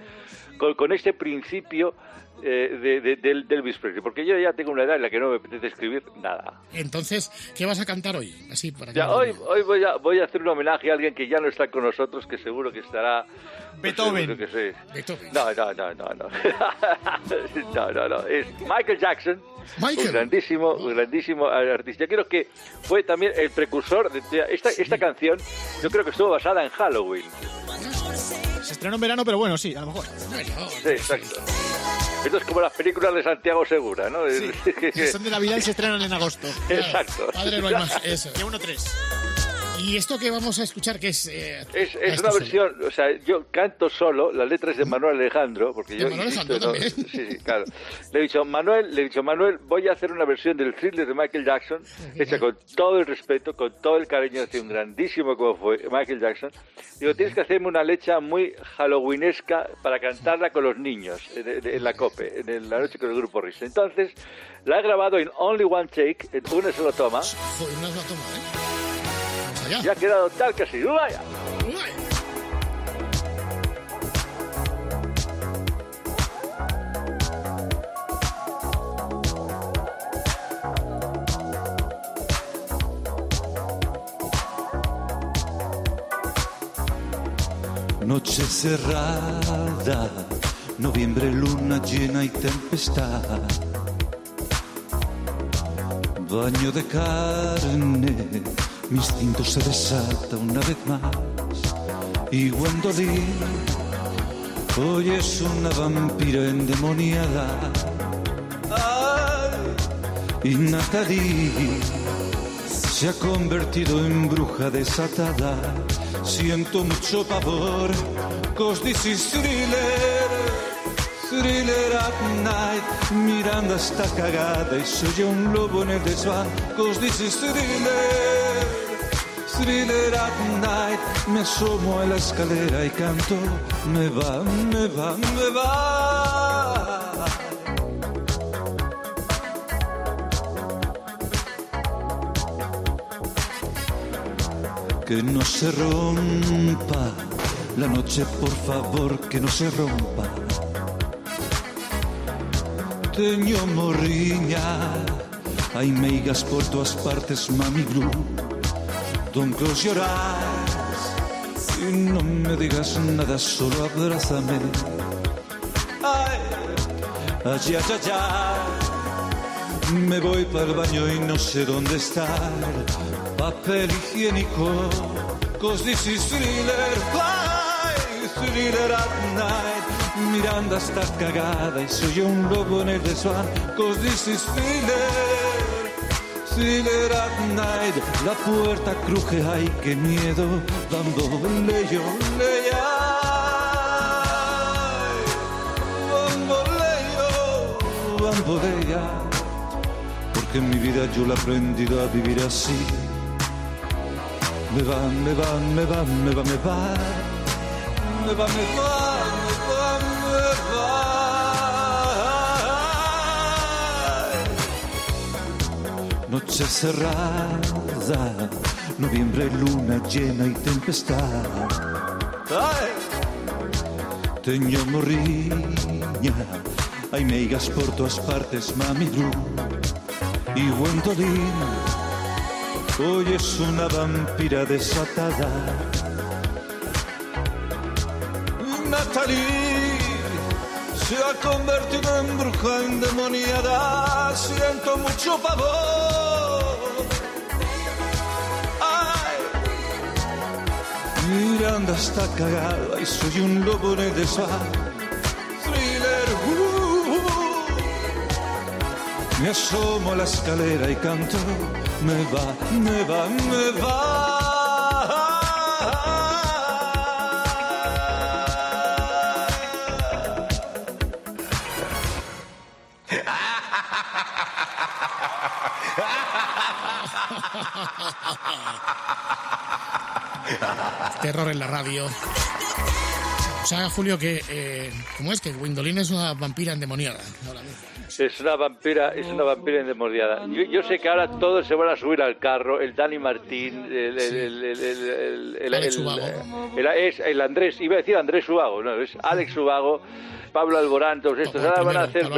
con, con este principio eh, de, de- del, del Elvis Presley, porque yo ya tengo una edad en la que no me apetece escribir nada. Entonces, ¿qué vas a cantar hoy? Así para Ya, no- hoy hoy voy, a, voy a hacer un homenaje a alguien que ya no está con nosotros, que seguro que estará... pues, Beethoven. seguro que sí. Beethoven. No, no, no, no, no. no, no, no. Es Michael Jackson. Michael. Un grandísimo, un grandísimo artista. Yo creo que fue también el precursor de esta, esta canción. Yo creo que estuvo basada en Halloween. Se estrenó en verano, pero bueno, sí, a lo mejor. Sí, exacto. Esto es como las películas de Santiago Segura, ¿no? Que son de Navidad y se estrenan en agosto. Exacto. Padre, no hay más. Eso. De 1-3. ¿Y esto que vamos a escuchar que es? eh, Es, a es esto una solo? versión, o sea, yo canto solo, la letra es de Manuel Alejandro, porque ¿De yo Manuel insisto, Alejandro ¿no? sí, sí, claro. Le he dicho, Manuel, le he dicho, Manuel, voy a hacer una versión del thriller de Michael Jackson, hecha con todo el respeto, con todo el cariño hacia un grandísimo como fue Michael Jackson. Digo, tienes que hacerme una lecha muy halloweenesca para cantarla con los niños en, en- la COPE, en la noche con el grupo Risa. Entonces, la he grabado en Only One Take, en una sola toma, Joder, una sola toma, ¿eh? Vamos allá. y ha quedado tal que así. ¡Vaya! Noche cerrada, noviembre, luna llena y tempestad. Baño de carne, mi instinto se desata una vez más. Y Gwendolyn, hoy es una vampira endemoniada. Ay, y Natalie se ha convertido en bruja desatada. Siento mucho pavor, cause this is thriller, thriller at night. Miranda está cagada y soy un lobo en el desván, cause this is thriller, thriller at night. Me asomo a la escalera y canto, me va, me va, me va. Que no se rompa la noche, por favor, que no se rompa. Teño morriña, hay meigas por todas partes, mami blue. Close your eyes y no me digas nada, solo abrázame. Ay, ay, ay, ay, ay. Me voy para el baño y no sé dónde estar. Papel higiénico, cause this is thriller, ay, thriller at night. Miranda está cagada y soy un lobo en el desván, cause this is thriller, thriller at night. La puerta cruje, ay, qué miedo, bamboleo, leya. Bamboleo, bambolea porque en mi vida yo la he aprendido a vivir así. Me va, me va, me va, me va, me va, me va, me va, Noche cerrada, noviembre, luna llena y tempestad. Ai! Teño morriña, hai meigas por todas partes, mami Gru. Y Gwendolyn, hoy es una vampira desatada. Natalie se ha convertido en bruja endemoniada. Siento mucho pavor. Miranda está cagada y soy un lobo en el. Thriller. uh, uh. Me asomo a la escalera y canto. Me va, me va, me va. Terror en la radio. O sea, Julio, que. Eh, ¿Cómo es? Que Gwendolyn es una vampira endemoniada. ahora. Es una vampira, es una vampira endemoniada. Yo, yo sé que ahora todos se van a subir al carro. El Dani Martín, el, el, el, el, Andrés, iba a decir Andrés Ubago, no, es Alex Ubago, Pablo Alborán, todos estos. Ahora van a hacer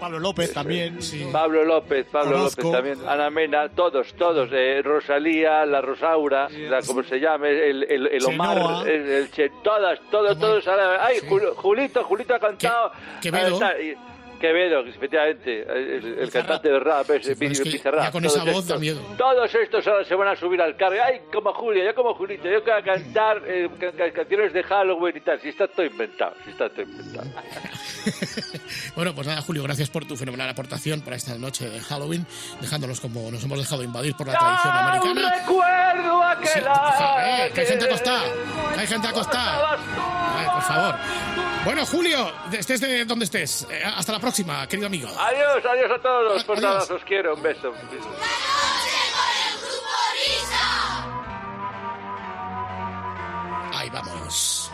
Pablo López también. Pablo López, Pablo Orozco. López también, Ana Mena, todos, todos, eh, Rosalía, la Rosaura, la, como se llame, el, el, el Omar, Chenoa. el, el Che- todas, todos, todos, ay, Jul- Julito, Julito ha cantado, Quevedo. Ah, está, y- Quevedo, efectivamente, el, el cantante de rap, es que Bizarrap, ya con esa voz estos. da miedo. Todos estos ahora se van a subir al carro, ay, como Julio, yo como Julito, yo que a cantar eh, ca- ca- canciones de Halloween y tal, si está todo inventado, si está todo inventado. Bueno, pues nada, Julio, gracias por tu fenomenal aportación para esta noche de Halloween, dejándonos como nos hemos dejado invadir por la tradición americana. recuerdo aquel Ja, eh, que hay gente acostada, que hay gente acostada. Ay, por favor. Bueno, Julio, estés de donde estés. eh, hasta la próxima, querido amigo. Adiós, adiós a todos, pues nada, os quiero, un beso. Ahí vamos.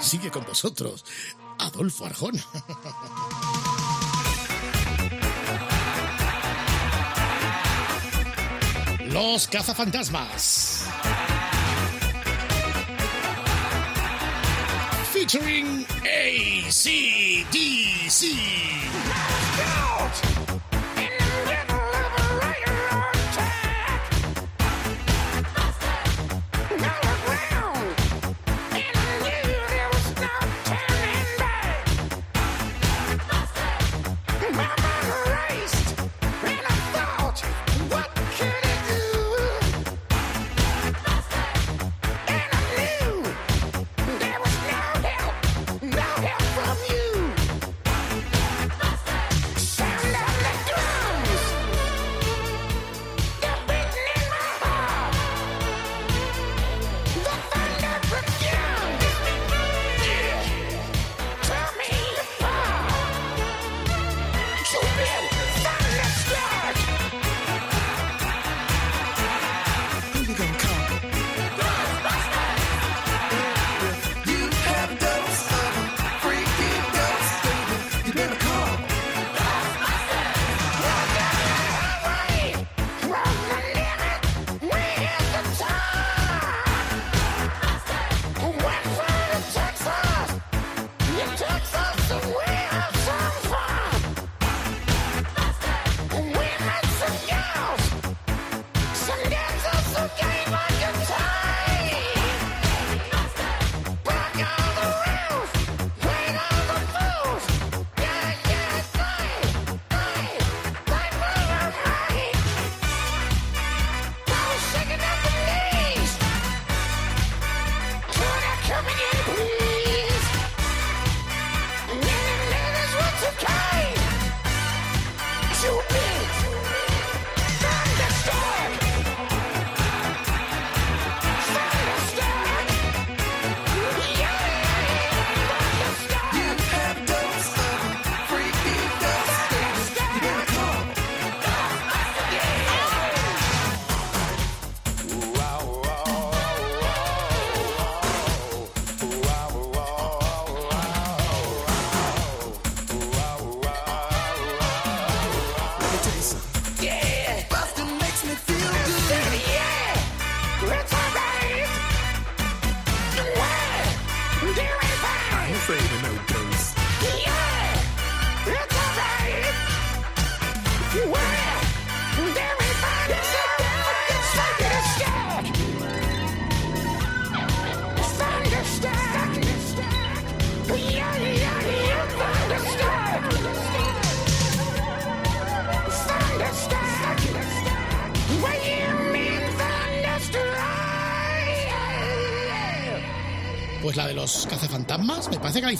Sigue con vosotros, Adolfo Arjona. Los cazafantasmas. Featuring ACDC. Sound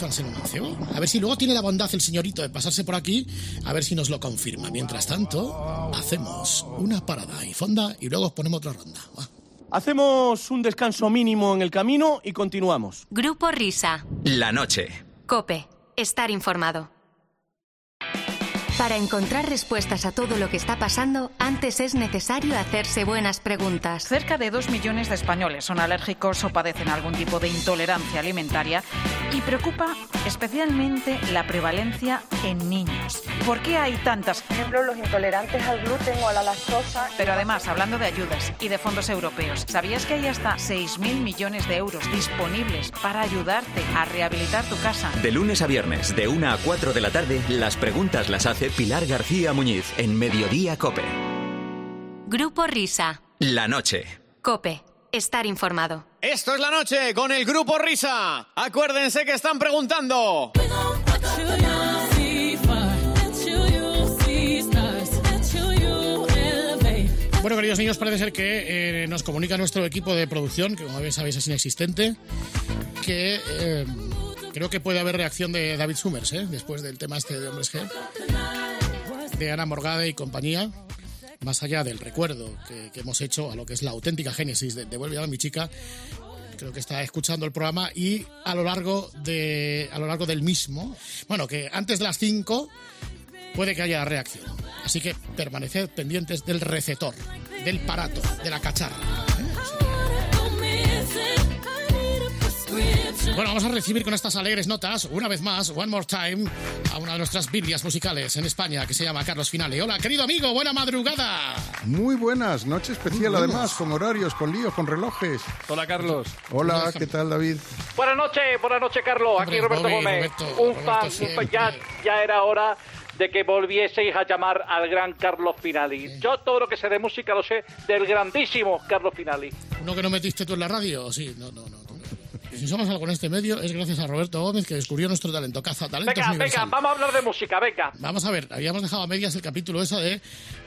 hizo Anselmo Mancebo. A ver si luego tiene la bondad el señorito de pasarse por aquí, a ver si nos lo confirma. Mientras tanto, hacemos una parada y fonda y luego os ponemos otra ronda. Va. Hacemos un descanso mínimo en el camino y continuamos. Grupo Risa. La noche. Cope. Estar informado. Para encontrar respuestas a todo lo que está pasando, antes es necesario hacerse buenas preguntas. Cerca de dos millones de españoles son alérgicos o padecen algún tipo de intolerancia alimentaria y preocupa especialmente la prevalencia en niños. ¿Por qué hay tantas? Por ejemplo, los intolerantes al gluten o a la lactosa. Pero además, hablando de ayudas y de fondos europeos, ¿sabías que hay hasta 6.000 millones de euros disponibles para ayudarte a rehabilitar tu casa? De lunes a viernes, de 1 a 4 de la tarde, las preguntas las hace Pilar García Muñiz en Mediodía Cope. Grupo Risa. La noche. Cope. Estar informado. Esto es la noche con el grupo Risa. Acuérdense que están preguntando. Bueno, queridos niños, parece ser que eh, nos comunica nuestro equipo de producción, que como sabéis es inexistente, que eh, creo que puede haber reacción de David Summers, ¿eh? después del tema este de Hombres G, de Ana Morgade y compañía, más allá del recuerdo que, hemos hecho a lo que es la auténtica génesis de Devuelve a mi chica, creo que está escuchando el programa y a lo largo de a lo largo del mismo, bueno, que antes de las 5 puede que haya reacción. Así que permaneced pendientes del recetor, del parato, de la cacharra. Bueno, vamos a recibir con estas alegres notas, una vez más, one more time, a una de nuestras Biblias musicales en España, que se llama Carlos Finale. Hola, querido amigo, buena madrugada. Muy buenas, noche especial además, con horarios, con líos, con relojes. Hola, Carlos. Hola, ¿qué tal, David? Buenas noches, buenas noches, Carlos. Aquí Hombre, Roberto Bobby, Gómez. Roberto, un Roberto fan, un fan. Ya, ya era hora de que volvieseis a llamar al gran Carlos Finali. Yo todo lo que sé de música lo sé del grandísimo Carlos Finali. ¿Uno que no metiste tú en la radio? Sí, no, no, no. Si somos algo en este medio es gracias a Roberto Gómez que descubrió nuestro talento. Caza talentos Venga, universal. venga, vamos a hablar de música, venga. Vamos a ver, habíamos dejado a medias el capítulo eso de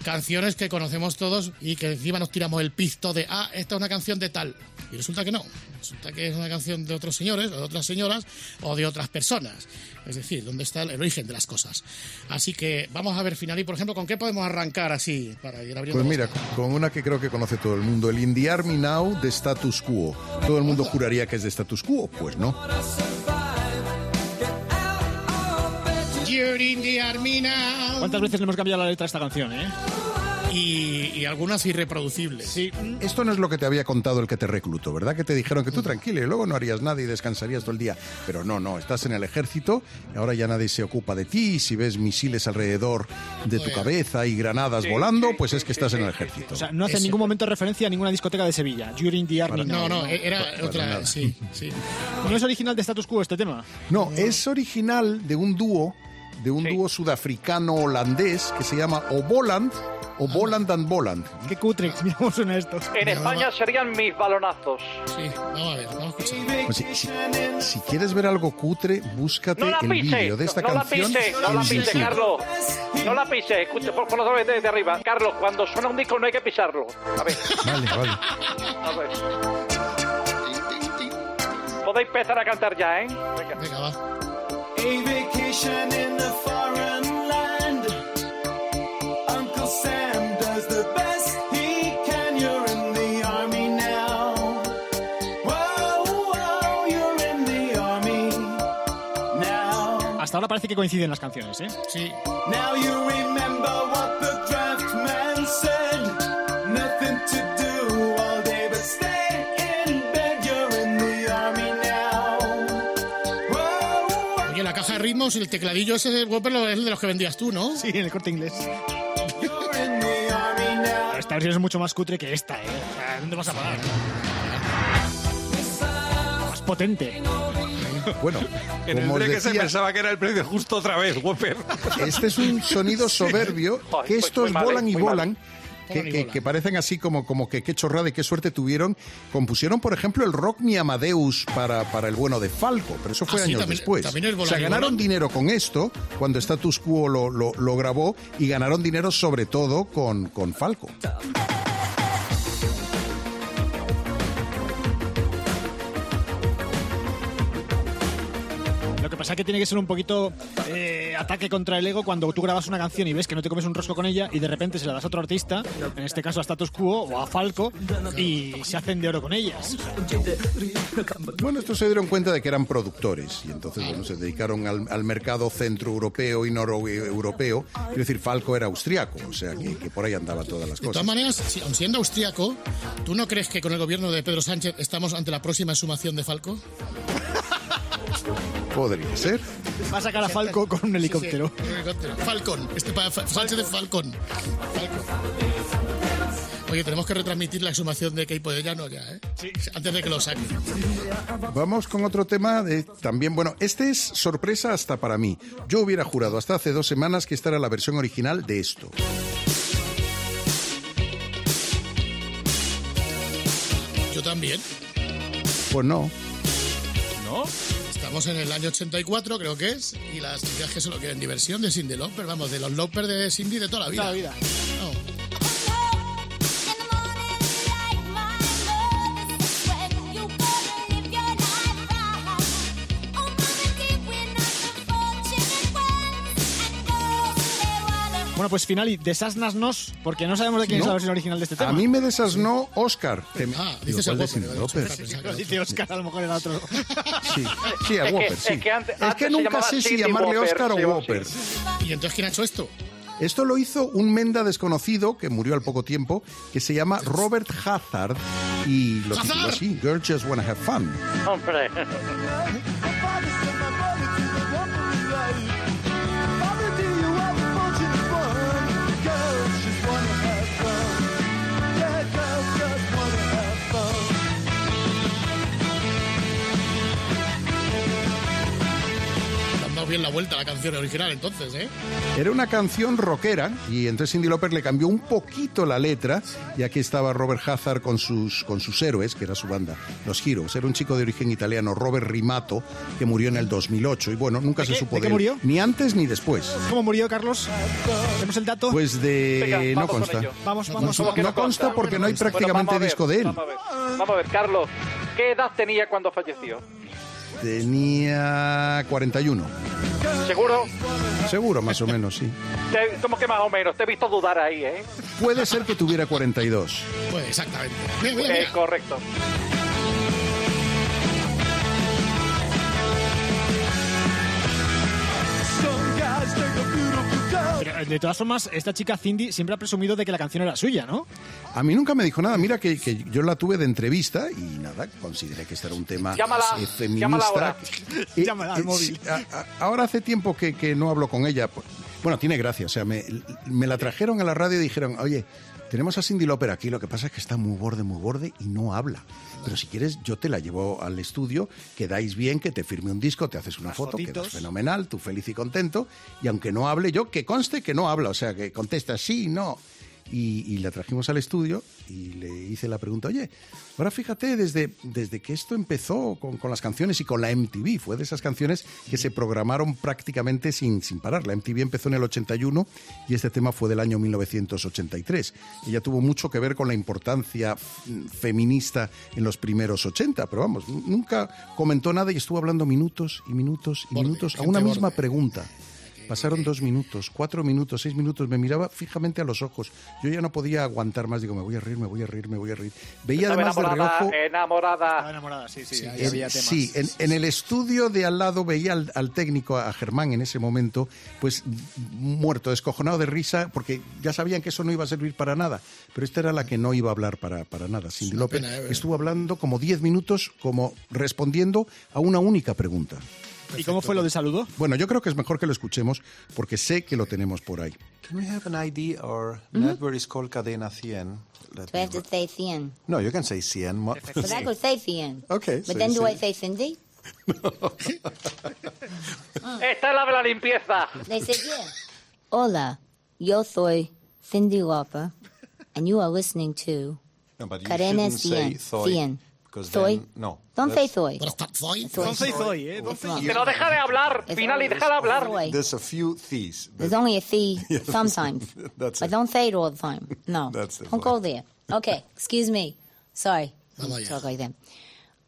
canciones que conocemos todos y que encima nos tiramos el pisto de, ah, esta es una canción de tal. Y resulta que no. Resulta que es una canción de otros señores o de otras señoras o de otras personas. Es decir, ¿dónde está el origen de las cosas? Así que vamos a ver, Finalí, por ejemplo, ¿con qué podemos arrancar así para ir abriendo? Pues mira, con una que creo que conoce todo el mundo, el In the Army Now de Status Quo. Todo el mundo juraría que es de Status Quo, pues no. You're in the army now. ¿Cuántas veces le hemos cambiado la letra a esta canción, eh? Y, y algunas irreproducibles. Sí. Esto no es lo que te había contado el que te reclutó, ¿verdad? Que te dijeron que tú tranquilo y luego no harías nada y descansarías todo el día. Pero no, no, estás en el ejército y ahora ya nadie se ocupa de ti. Si ves misiles alrededor de tu cabeza y granadas Sí, volando, sí, pues es que estás en el ejército. O sea, no hace en ningún momento referencia a ninguna discoteca de Sevilla. During the Army No, Now, no, era para otra, nada. sí, sí. ¿No es original de Status Quo este tema? No, es original de un dúo, de un dúo sudafricano-holandés que se llama O Boland o Boland and Boland. Qué cutre, miramos en esto. En España serían mis balonazos. Sí, vamos a ver, vamos a escuchar. Pues si, si- si quieres ver algo cutre, búscate No la el vídeo de esta no la canción pise, no la pise, YouTube. Carlos. No la pise, escucha, por por vez desde arriba. Carlos, cuando suena un disco no hay que pisarlo. A ver, Vale, vale. a ver. Podéis empezar a cantar ya, ¿eh? Venga. Venga, va. Hasta ahora parece que coinciden las canciones, ¿eh? Sí. Now you remember what ritmos, el tecladillo ese de Whopper es el de los que vendías tú, ¿no? Sí, en el corte inglés. Esta versión es mucho más cutre que esta, ¿eh? O sea, ¿Dónde vas a parar? Más potente. Bueno, En el os break se pensaba que era el precio justo otra vez, Whopper. este es un sonido soberbio que pues estos muy mal, volan eh, y volan. Que, parecen así como, como que qué chorrada y qué suerte tuvieron. Compusieron, por ejemplo, el Rock Mi Amadeus para, para el bueno de Falco, pero eso fue Ah, sí, años también- después. también o sea, ganaron dinero con esto cuando Status Quo lo, lo- lo grabó y ganaron dinero sobre todo con, con Falco. Pasa que tiene que ser un poquito eh, ataque contra el ego cuando tú grabas una canción y ves que no te comes un rosco con ella y de repente se la das a otro artista, en este caso a Status Quo o a Falco, y se hacen de oro con ellas. Bueno, estos se dieron cuenta de que eran productores y entonces bueno, se dedicaron al, al mercado centroeuropeo y noroeuropeo. Quiero decir, Falco era austriaco, o sea que, que por ahí andaba todas las De todas cosas. maneras, si, aun siendo austriaco, ¿tú no crees que con el gobierno de Pedro Sánchez estamos ante la próxima exhumación de Falco? Podría ser. Va a sacar a Falco con un helicóptero. Sí, un helicóptero. Falcón, este pa- Fa- Sánchez de Falcón. Falcon. Oye, tenemos que retransmitir la exhumación de Keipo de Llano ya, ¿eh? Antes de que lo saquen. Vamos con otro tema de también, bueno, este es sorpresa hasta para mí. Yo hubiera jurado hasta hace dos semanas que esta era la versión original de esto. Yo también. Pues. ¿No? Estamos en el año 84, creo que es, y las chicas que solo quieren diversión de Cindy Lauper, vamos, de los Lauper de Cindy de toda la vida. Toda la vida. No. Bueno, pues Finali, desásnasnos, porque no sabemos de quién es No. la versión original de este tema. A mí me desasnó Oscar. que me- Ah, Digo, dices ¿cuál el Whopper, Dice Oscar, a lo mejor era otro. Sí, sí, a Es Whopper, es sí. que antes- Es que nunca sé si llamarle Whopper, Oscar o sí, Whopper. ¿Y entonces quién ha hecho esto? Esto lo hizo un menda desconocido que murió al poco tiempo, que se llama Robert Hazard y lo tituló así, Girls Just Wanna Have Fun. Hombre. Bien la vuelta a la canción original entonces, ¿eh? Era una canción rockera y entonces Cindy Lauper le cambió un poquito la letra y aquí estaba Robert Hazard con sus, con sus héroes, que era su banda, los Heroes. Era un chico de origen italiano, Robert Rimato, que murió en el 2008 y bueno, nunca ¿De se qué? supo ¿De de, qué él, murió? ni antes ni después. ¿Cómo murió Carlos? ¿Tenemos el dato? Pues de... Venga, no consta. Vamos, No, vamos. no vamos. consta, consta. porque no hay prácticamente ver, disco de él. Vamos a ver, vamos a ver, Carlos, ¿qué edad tenía cuando falleció? Tenía 41. ¿Seguro? Seguro, más o menos, sí. ¿Cómo que más o menos? Te he visto dudar ahí, ¿eh? Puede ser que tuviera 42. Pues exactamente. Mira, mira, Eh, correcto. Pero, eh, de todas formas, esta chica Cindy siempre ha presumido de que la canción era suya, ¿no? A mí nunca me dijo nada. Mira que, que yo la tuve de entrevista y nada, consideré que este era un tema Llámala, eh, feminista. llámala ahora. Eh, Llámala al eh, móvil. sí, a- a- ahora hace tiempo que, que no hablo con ella. Bueno, tiene gracia. O sea, me, me la trajeron a la radio y dijeron, oye, tenemos a Cindy Lauper aquí, lo que pasa es que está muy borde, muy borde y no habla. Pero si quieres, yo te la llevo al estudio, quedáis bien, que te firme un disco, te haces una foto, fotitos. quedas fenomenal, tú feliz y contento. Y aunque no hable yo, que conste que no habla, o sea, que contesta sí, no. Y, y la trajimos al estudio y le hice la pregunta, oye, ahora fíjate, desde, desde que esto empezó con, con las canciones y con la MTV, fue de esas canciones que se programaron prácticamente sin, sin parar. La MTV empezó en el 81 y este tema fue del año 1983. Ella tuvo mucho que ver con la importancia feminista en los primeros 80, pero vamos, nunca comentó nada y estuvo hablando minutos y minutos y Borde, minutos a una misma borde. pregunta. Pasaron dos minutos, cuatro minutos, seis minutos, me miraba fijamente a los ojos. Yo ya no podía aguantar más, digo, me voy a reír, me voy a reír, me voy a reír. Veía Estaba además de enamorada, reojo... enamorada. Estaba enamorada, sí, sí. ahí En- había temas. sí, en, en el estudio de al lado veía al, al técnico, a Germán en ese momento, pues muerto, descojonado de risa, porque ya sabían que eso no iba a servir para nada. Pero esta era la que no iba a hablar para, para nada. Cindy López pena, ¿eh? estuvo hablando como diez minutos, como respondiendo a una única pregunta. ¿Y cómo fue lo de saludo? Bueno, yo creo que es mejor que lo escuchemos porque sé que lo tenemos por ahí. Can we have an ID? Our Mhm. network is called Cadena 100. Let Do I have to say 100? No, you can say 100. Mo- But I could say 100. Okay, But say then do I 100. say Cindy? Esta es la de la limpieza. They said, yeah. Hola, yo soy Cindy Lauper, and you are listening to No, but you Cadena shouldn't say 100. Thoy, 100. Thoy? then- no, Don't say Thoy. Zoy? Don't say Zoy, eh? Don't say-. Pero deja de hablar, Finali, deja de hablar. There's a few but- There's only a Yes. sometimes. That's but it. don't say it all the time. No. That's the don't go there. Okay, excuse me. Sorry. Talk like that.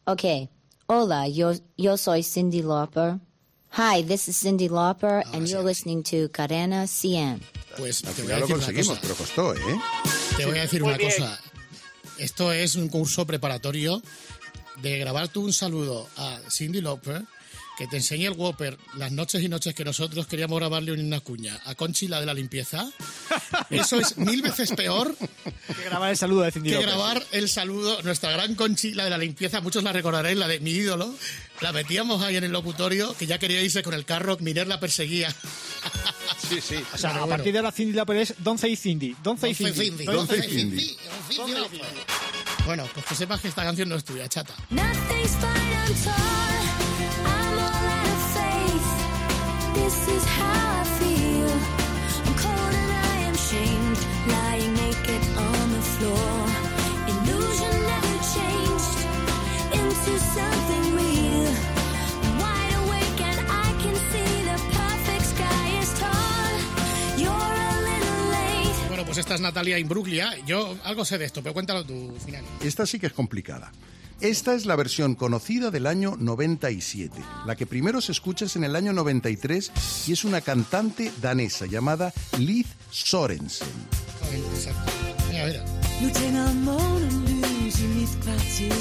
Okay. Hola, yo, yo soy Cindy Lauper. Hi, this is Cindy Lauper, and you're listening to Cadena CM. Pues te voy a final lo una conseguimos, cosa. pero costó, ¿eh? Te voy a decir Muy una bien. cosa. Esto es un curso preparatorio de grabar tú un saludo a Cindy Lauper, que te enseñe el Whopper las noches y noches que nosotros queríamos grabarle una cuña a Conchi, la de la limpieza. Eso es mil veces peor Que grabar el saludo de Cindy que grabar el saludo, nuestra gran Conchi, la de la limpieza, muchos la recordaréis, la de mi ídolo. La metíamos ahí en el locutorio, que ya quería irse con el carro, Miner la perseguía. Sí, sí. O sea, a partir de ahora Cindy Lauper es Don't Say Cindy. Don't Say Don't say Cindy. Cindy. Don't Don't say say Cindy. Bueno, pues que sepas que esta canción no es tuya, chata. Bueno, pues esta es Natalia Imbruglia. Yo algo sé de esto, pero cuéntalo tú, final. Esta sí que es complicada. Esta es la versión conocida del año 97. La que primero se escucha es en el año 93 y es una cantante danesa llamada Liz Sorensen. Exacto. Mira, mira. Nu tænder månen lys i mit kvarter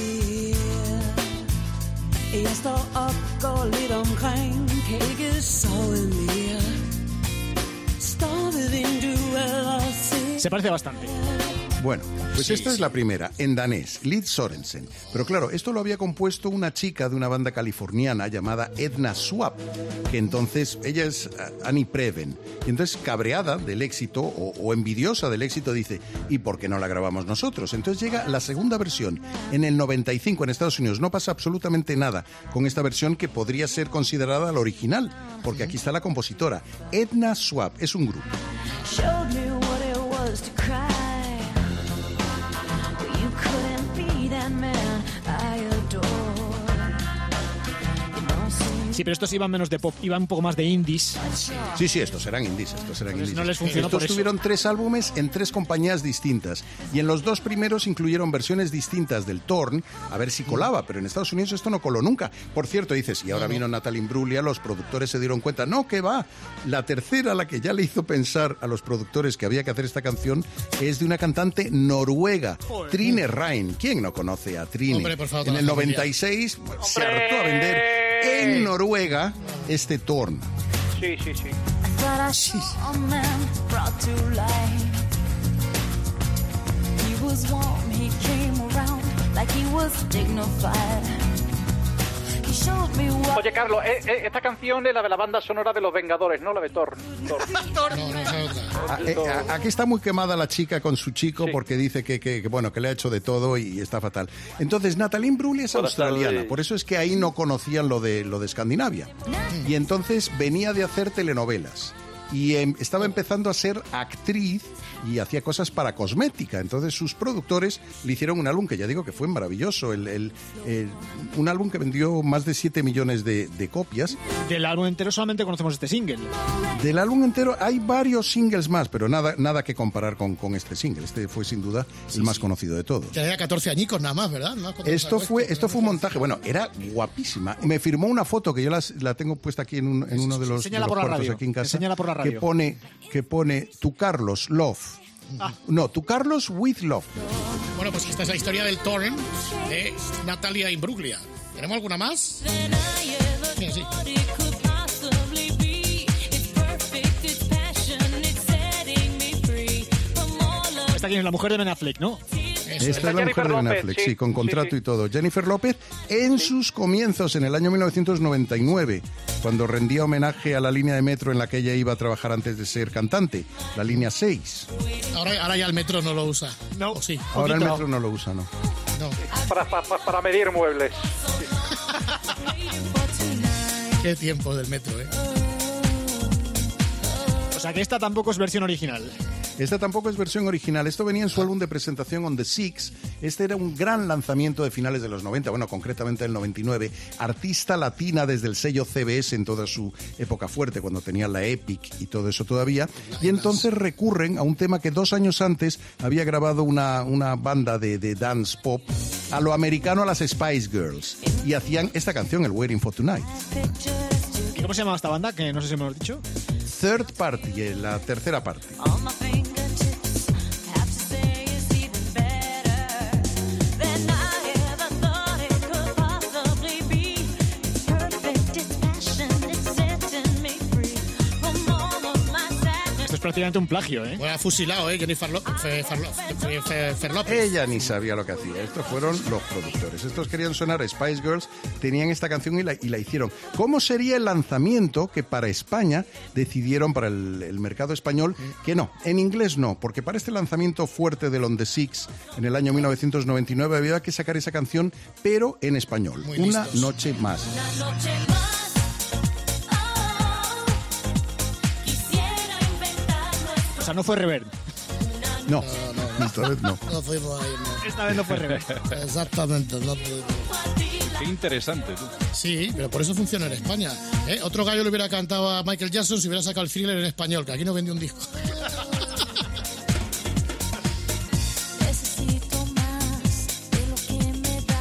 Jeg står op, går lidt omkring Kan ikke sove mere Står ved vinduet og ser Se parece bastante. Bueno, pues esta es la primera, en danés, Liz Sorensen. Pero claro, esto lo había compuesto una chica de una banda californiana llamada Edna Swap, que entonces, ella es ah, Annie Preven. Y entonces, cabreada del éxito o, o envidiosa del éxito, dice, ¿y por qué no la grabamos nosotros? Entonces llega la segunda versión en el 95 en Estados Unidos. No pasa absolutamente nada con esta versión que podría ser considerada la original, porque aquí está la compositora. Edna Swap es un grupo. Sí, pero estos iban menos de pop, iban un poco más de indies. Sí, sí, estos eran indies, estos eran Entonces indies. no les funcionó estos por eso. tuvieron tres álbumes en tres compañías distintas. Y en los dos primeros incluyeron versiones distintas del Torn, a ver si colaba, pero en Estados Unidos esto no coló nunca. Por cierto, dices, y ahora vino Natalie Imbruglia, los productores se dieron cuenta, no, que va. La tercera, la que ya le hizo pensar a los productores que había que hacer esta canción, es de una cantante noruega, Trine Rein. ¿Quién no conoce a Trine? Hombre, por favor, en el la familia. 96 se hartó a vender en Noruega este Torn. Sí, sí, sí. Life. He was warm, he came around like he was dignified. Oye, Carlos, eh, eh, esta canción es la de la banda sonora de Los Vengadores, no la de Thor. Thor. Ah, eh, a- Aquí está muy quemada la chica con su chico porque dice que, que- que, bueno que le ha hecho de todo y está fatal. Entonces Natalie Imbruglia es australiana, por eso es que ahí no conocían lo de lo de Escandinavia. Y entonces venía de hacer telenovelas y em, estaba empezando a ser actriz y hacía cosas para cosmética. Entonces sus productores le hicieron un álbum que ya digo que fue maravilloso, el, el- el- un álbum que vendió más de 7 millones de, de copias. Del álbum entero solamente conocemos este single. Del álbum entero hay varios singles más, pero nada, nada que comparar con, con este single. Este fue sin duda el más conocido de todos. Tenía 14 añicos nada más, ¿verdad? No, Esto fue, esto fue un montaje. Bueno, era guapísima. Me firmó una foto que yo las- la tengo puesta aquí en, un- en uno de los, de los por la cuartos radio. aquí en casa. Enséñala por la Que radio. pone, que pone tu Carlos Love. Ah. No, tu Carlos with Love. Bueno, pues esta es la historia del Torrent de Natalia Imbruglia. ¿Tenemos alguna más? Sí. Esta quién es la mujer de Ben Affleck, ¿no? Esta es la mujer de Ben Affleck, sí, con contrato y todo. Jennifer López en sus comienzos en el año 1999, cuando rendía homenaje a la línea de metro en la que ella iba a trabajar antes de ser cantante, la línea 6. Ahora, ahora ya el metro no lo usa. No. sí. Ahora el metro no lo usa, ¿no? No. Para, para, para medir muebles. Qué tiempo del metro, ¿eh? O sea que esta tampoco es versión original. Esta tampoco es versión original. Esto venía en su álbum de presentación On the Six. Este era un gran lanzamiento de finales de los 90, bueno, concretamente del 99. Artista latina desde el sello CBS en toda su época fuerte, cuando tenía la Epic y todo eso todavía. Y entonces recurren a un tema que dos años antes había grabado una, una banda de, de dance pop a lo americano a las Spice Girls. Y hacían esta canción, el Waiting for Tonight. ¿Cómo se llama esta banda? Que no sé si me lo has dicho. Third Party, eh, la tercera parte. Prácticamente un plagio, ¿eh? Ha fusilado, ¿eh? Jennifer Lo- Fe- Fer- Fe- Fe- Fer López. Ella ni sabía lo que hacía. Estos fueron los productores. Estos querían sonar a Spice Girls, tenían esta canción y la, y la hicieron. ¿Cómo sería el lanzamiento que para España decidieron para el, el mercado español que no? En inglés no, porque para este lanzamiento fuerte del On the Six en el año 1999 había que sacar esa canción, pero en español. Muy Una listos. noche más. O sea, no fue reverb. No, esta vez no. No fuimos ahí, no. Esta vez no fue reverb. Exactamente, no pudimos. Qué interesante, tú. Sí, pero por eso funciona en España. ¿eh? Otro gallo le hubiera cantado a Michael Jackson si hubiera sacado el thriller en español, que aquí no vendió un disco.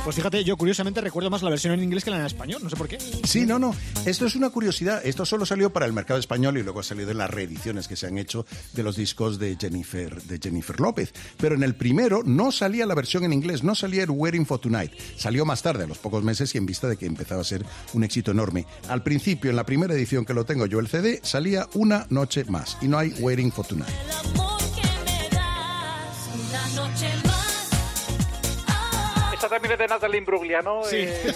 Pues fíjate, yo curiosamente recuerdo más la versión en inglés que la en español, no sé por qué. Sí, no, no. Esto es una curiosidad. Esto solo salió para el mercado español y luego ha salido en las reediciones que se han hecho de los discos de Jennifer, de Jennifer López. Pero en el primero no salía la versión en inglés, no salía el Waiting for Tonight. Salió más tarde, a los pocos meses y en vista de que empezaba a ser un éxito enorme. Al principio, en la primera edición que lo tengo yo, el CD, salía una noche más y no hay Waiting for Tonight. Esa también es de Natalie Imbruglia, ¿no, Sí. eh?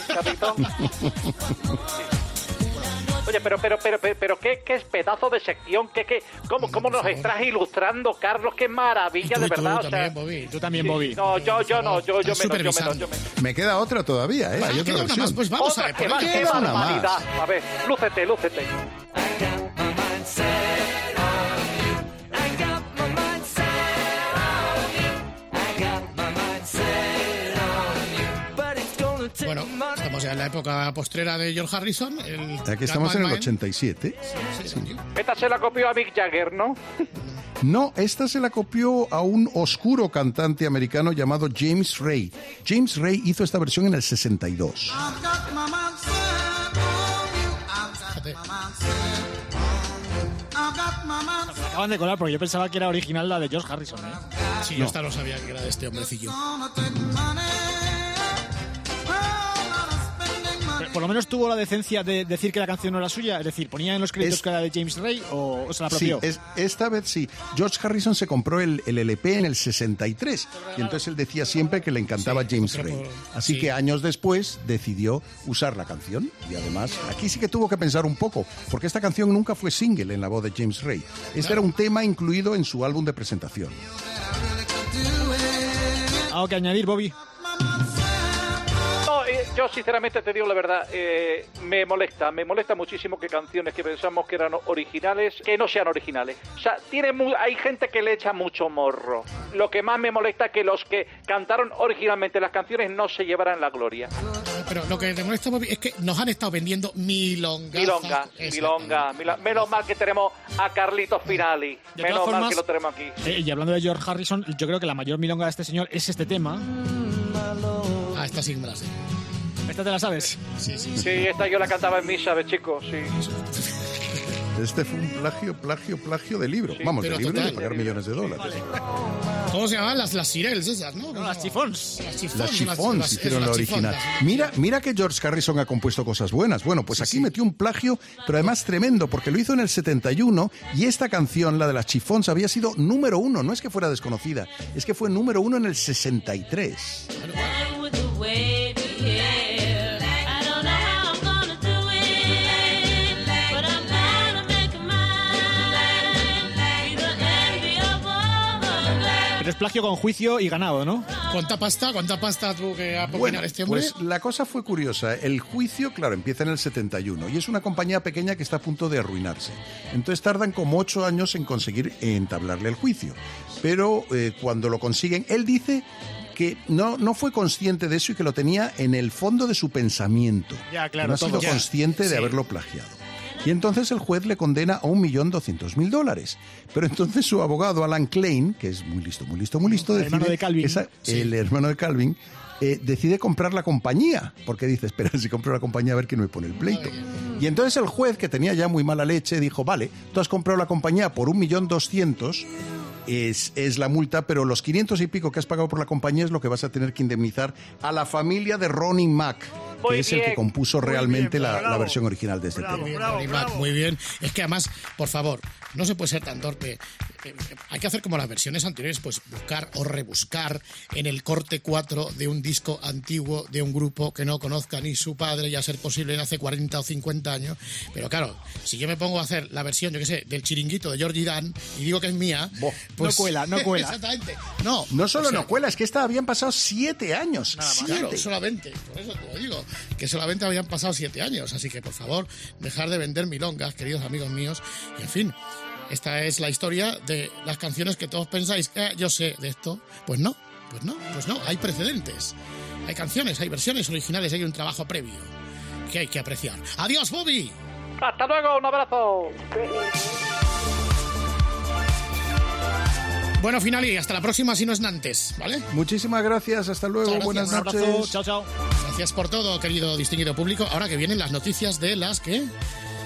Oye, pero, pero, pero, pero, pero ¿qué, qué es pedazo de sección? ¿Qué, qué, cómo, ¿Cómo nos estás ilustrando, Carlos? ¡Qué maravilla, de verdad! o sea, Tú también, Bobby. No, yo, yo no, yo, yo menos, yo menos, supervisando. yo menos. Me queda otra todavía, ¿eh? Hay otra queda una versión. más, pues vamos Otra a ver. que va, Queda una más. A ver, lúcete, lúcete. Bueno, estamos ya en la época postrera de George Harrison. El Aquí estamos en el Gatman 87. Esta se la copió a Mick Jagger, ¿no? No, esta se la copió a un oscuro cantante americano llamado James Ray. James Ray hizo esta versión en el 62. Me acaban de colar porque yo pensaba que era original la de George Harrison, ¿eh? Sí, yo hasta lo sabía que era de este hombrecillo. Por lo menos tuvo la decencia de decir que la canción no era suya, es decir, ponía en los créditos Es- que era de James Ray o, o se la Sí, apropió. es- esta vez sí. George Harrison se compró el, el LP en el 63 y entonces él decía siempre que le encantaba James Ray. Así sí. que años después decidió usar la canción y además aquí sí que tuvo que pensar un poco porque esta canción nunca fue single en la voz de James Ray. Este era un tema incluido en su álbum de presentación. ¿Algo que añadir, Bobby? Yo sinceramente te digo la verdad, eh, me molesta, me molesta muchísimo que canciones que pensamos que eran originales, que no sean originales. O sea, tiene mu- hay gente que le echa mucho morro. Lo que más me molesta es que los que cantaron originalmente las canciones no se llevaran la gloria. Pero lo que te molesta es que nos han estado vendiendo milongas. Milonga, milonga, mila- menos mal que tenemos a Carlitos Finali, De menos todas mal formas- que lo tenemos aquí. Eh, y hablando de George Harrison, yo creo que la mayor milonga de este señor es este tema. Ah, esta sí que me la sé. ¿Esta te la sabes? Sí, sí, Sí, esta yo la cantaba en misa de chicos, sí. Este fue un plagio, plagio, plagio de libro. Vamos, de libro y de total. pagar millones de dólares. ¿Cómo se llamaban? Las, las Sirels esas, ¿no? No, las chifons. Las chifons. Las chifons las- hicieron las la original. Mira, mira que George Harrison ha compuesto cosas buenas. Bueno, pues aquí metió un plagio, pero además tremendo, porque lo hizo en el 71 y esta canción, la de las chifons, había sido número uno. No es que fuera desconocida, es que fue número uno en el 63. Pero es plagio con juicio y ganado, ¿no? ¿Cuánta pasta? ¿Cuánta pasta tuvo que apoquinar este hombre? pues la cosa fue curiosa. El juicio, claro, empieza en el 71 y es una compañía pequeña que está a punto de arruinarse. Entonces tardan como ocho años en conseguir entablarle el juicio. Pero eh, cuando lo consiguen, él dice que no, no fue consciente de eso y que lo tenía en el fondo de su pensamiento. Ya, claro, no ha sido todo. consciente de Sí. haberlo plagiado. Y entonces el juez le condena a un millón doscientos mil dólares. Pero entonces su abogado Alan Klein, que es muy listo, muy listo, muy listo, El decide hermano de Calvin. esa- Sí. el hermano de Calvin, eh, decide comprar la compañía, porque dice, espera, si compro la compañía a ver quién me pone el pleito. Y entonces el juez, que tenía ya muy mala leche, dijo, vale, tú has comprado la compañía por un millón doscientos, es, es la multa, pero los 500 y pico que has pagado por la compañía es lo que vas a tener que indemnizar a la familia de Ronnie Mac, Muy que es el bien, que compuso realmente bien, la, bravo. la versión original de este tema. Muy bien, Ronnie Mac, muy bien. Es que además, por favor, no se puede ser tan torpe. Eh, eh, Hay que hacer como las versiones anteriores, pues buscar o rebuscar en el corte 4 de un disco antiguo de un grupo que no conozca ni su padre, y a ser posible de hace 40 o 50 años. Pero claro, si yo me pongo a hacer la versión, yo qué sé, del chiringuito de Georgie Dan y digo que es mía, pues No cuela, no cuela. Exactamente. No, No solo o sea, no cuela, es que esta habían pasado siete años. Claro, siete. solamente, por eso te lo digo, que solamente habían pasado siete años, así que por favor, dejar de vender milongas, queridos amigos míos, y en fin, esta es la historia de las canciones que todos pensáis, "Eh, yo sé de esto, pues no, pues no, pues no, hay precedentes, hay canciones, hay versiones originales, hay un trabajo previo que hay que apreciar. Adiós, Bobby. Hasta luego, un abrazo. Bueno, Finali, hasta la próxima si no es antes, ¿vale? Muchísimas gracias, hasta luego, buenas gracias. Un noches. abrazo, chao, chao. Gracias por todo, querido distinguido público. Ahora que vienen las noticias de las que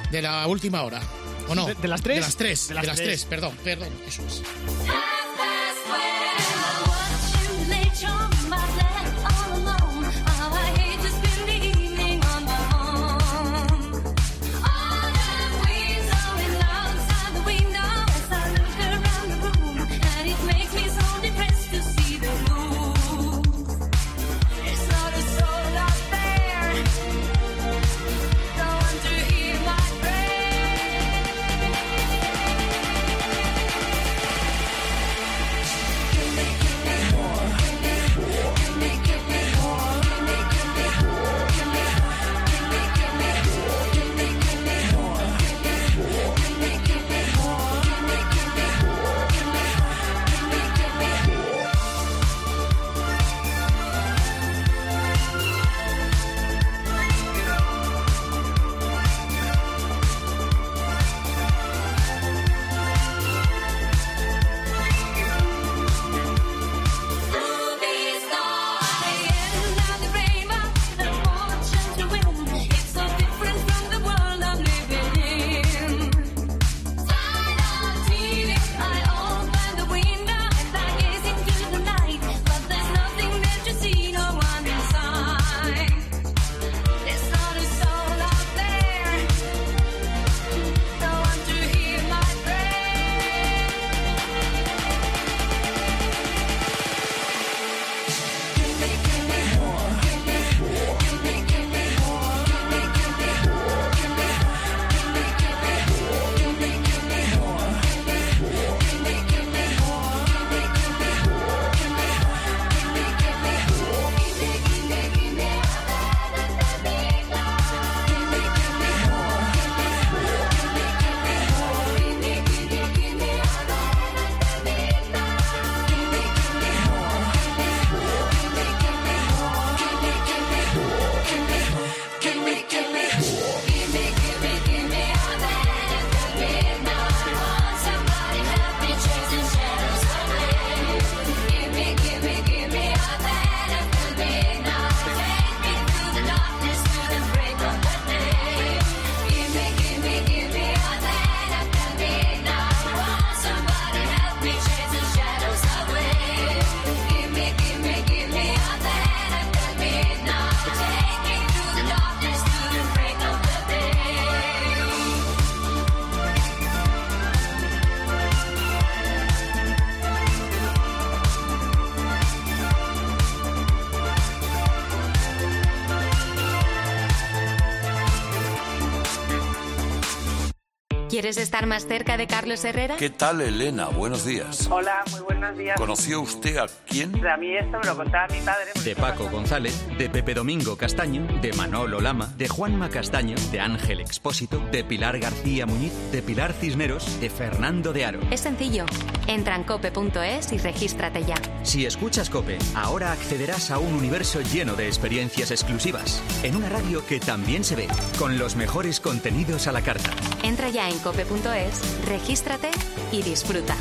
de la última hora. ¿O no? ¿De- de las tres? De las tres. De las, tres. tres. perdón, perdón. Eso es. Estar más cerca de Carlos Herrera? ¿Qué tal, Elena? Buenos días. Hola, muy buenos días. ¿Conoció usted a quién? A mí esto me lo contaba mi padre. De Paco González, de Pepe Domingo Castaño, de Manolo Lama, de Juanma Castaño, de Ángel Expósito, de Pilar García Muñiz, de Pilar Cisneros, de Fernando de Aro. Es sencillo. Entra en cope.es y regístrate ya. Si escuchas Cope, ahora accederás a un universo lleno de experiencias exclusivas, en una radio que también se ve, con los mejores contenidos a la carta. Entra ya en cope.es, regístrate y disfruta.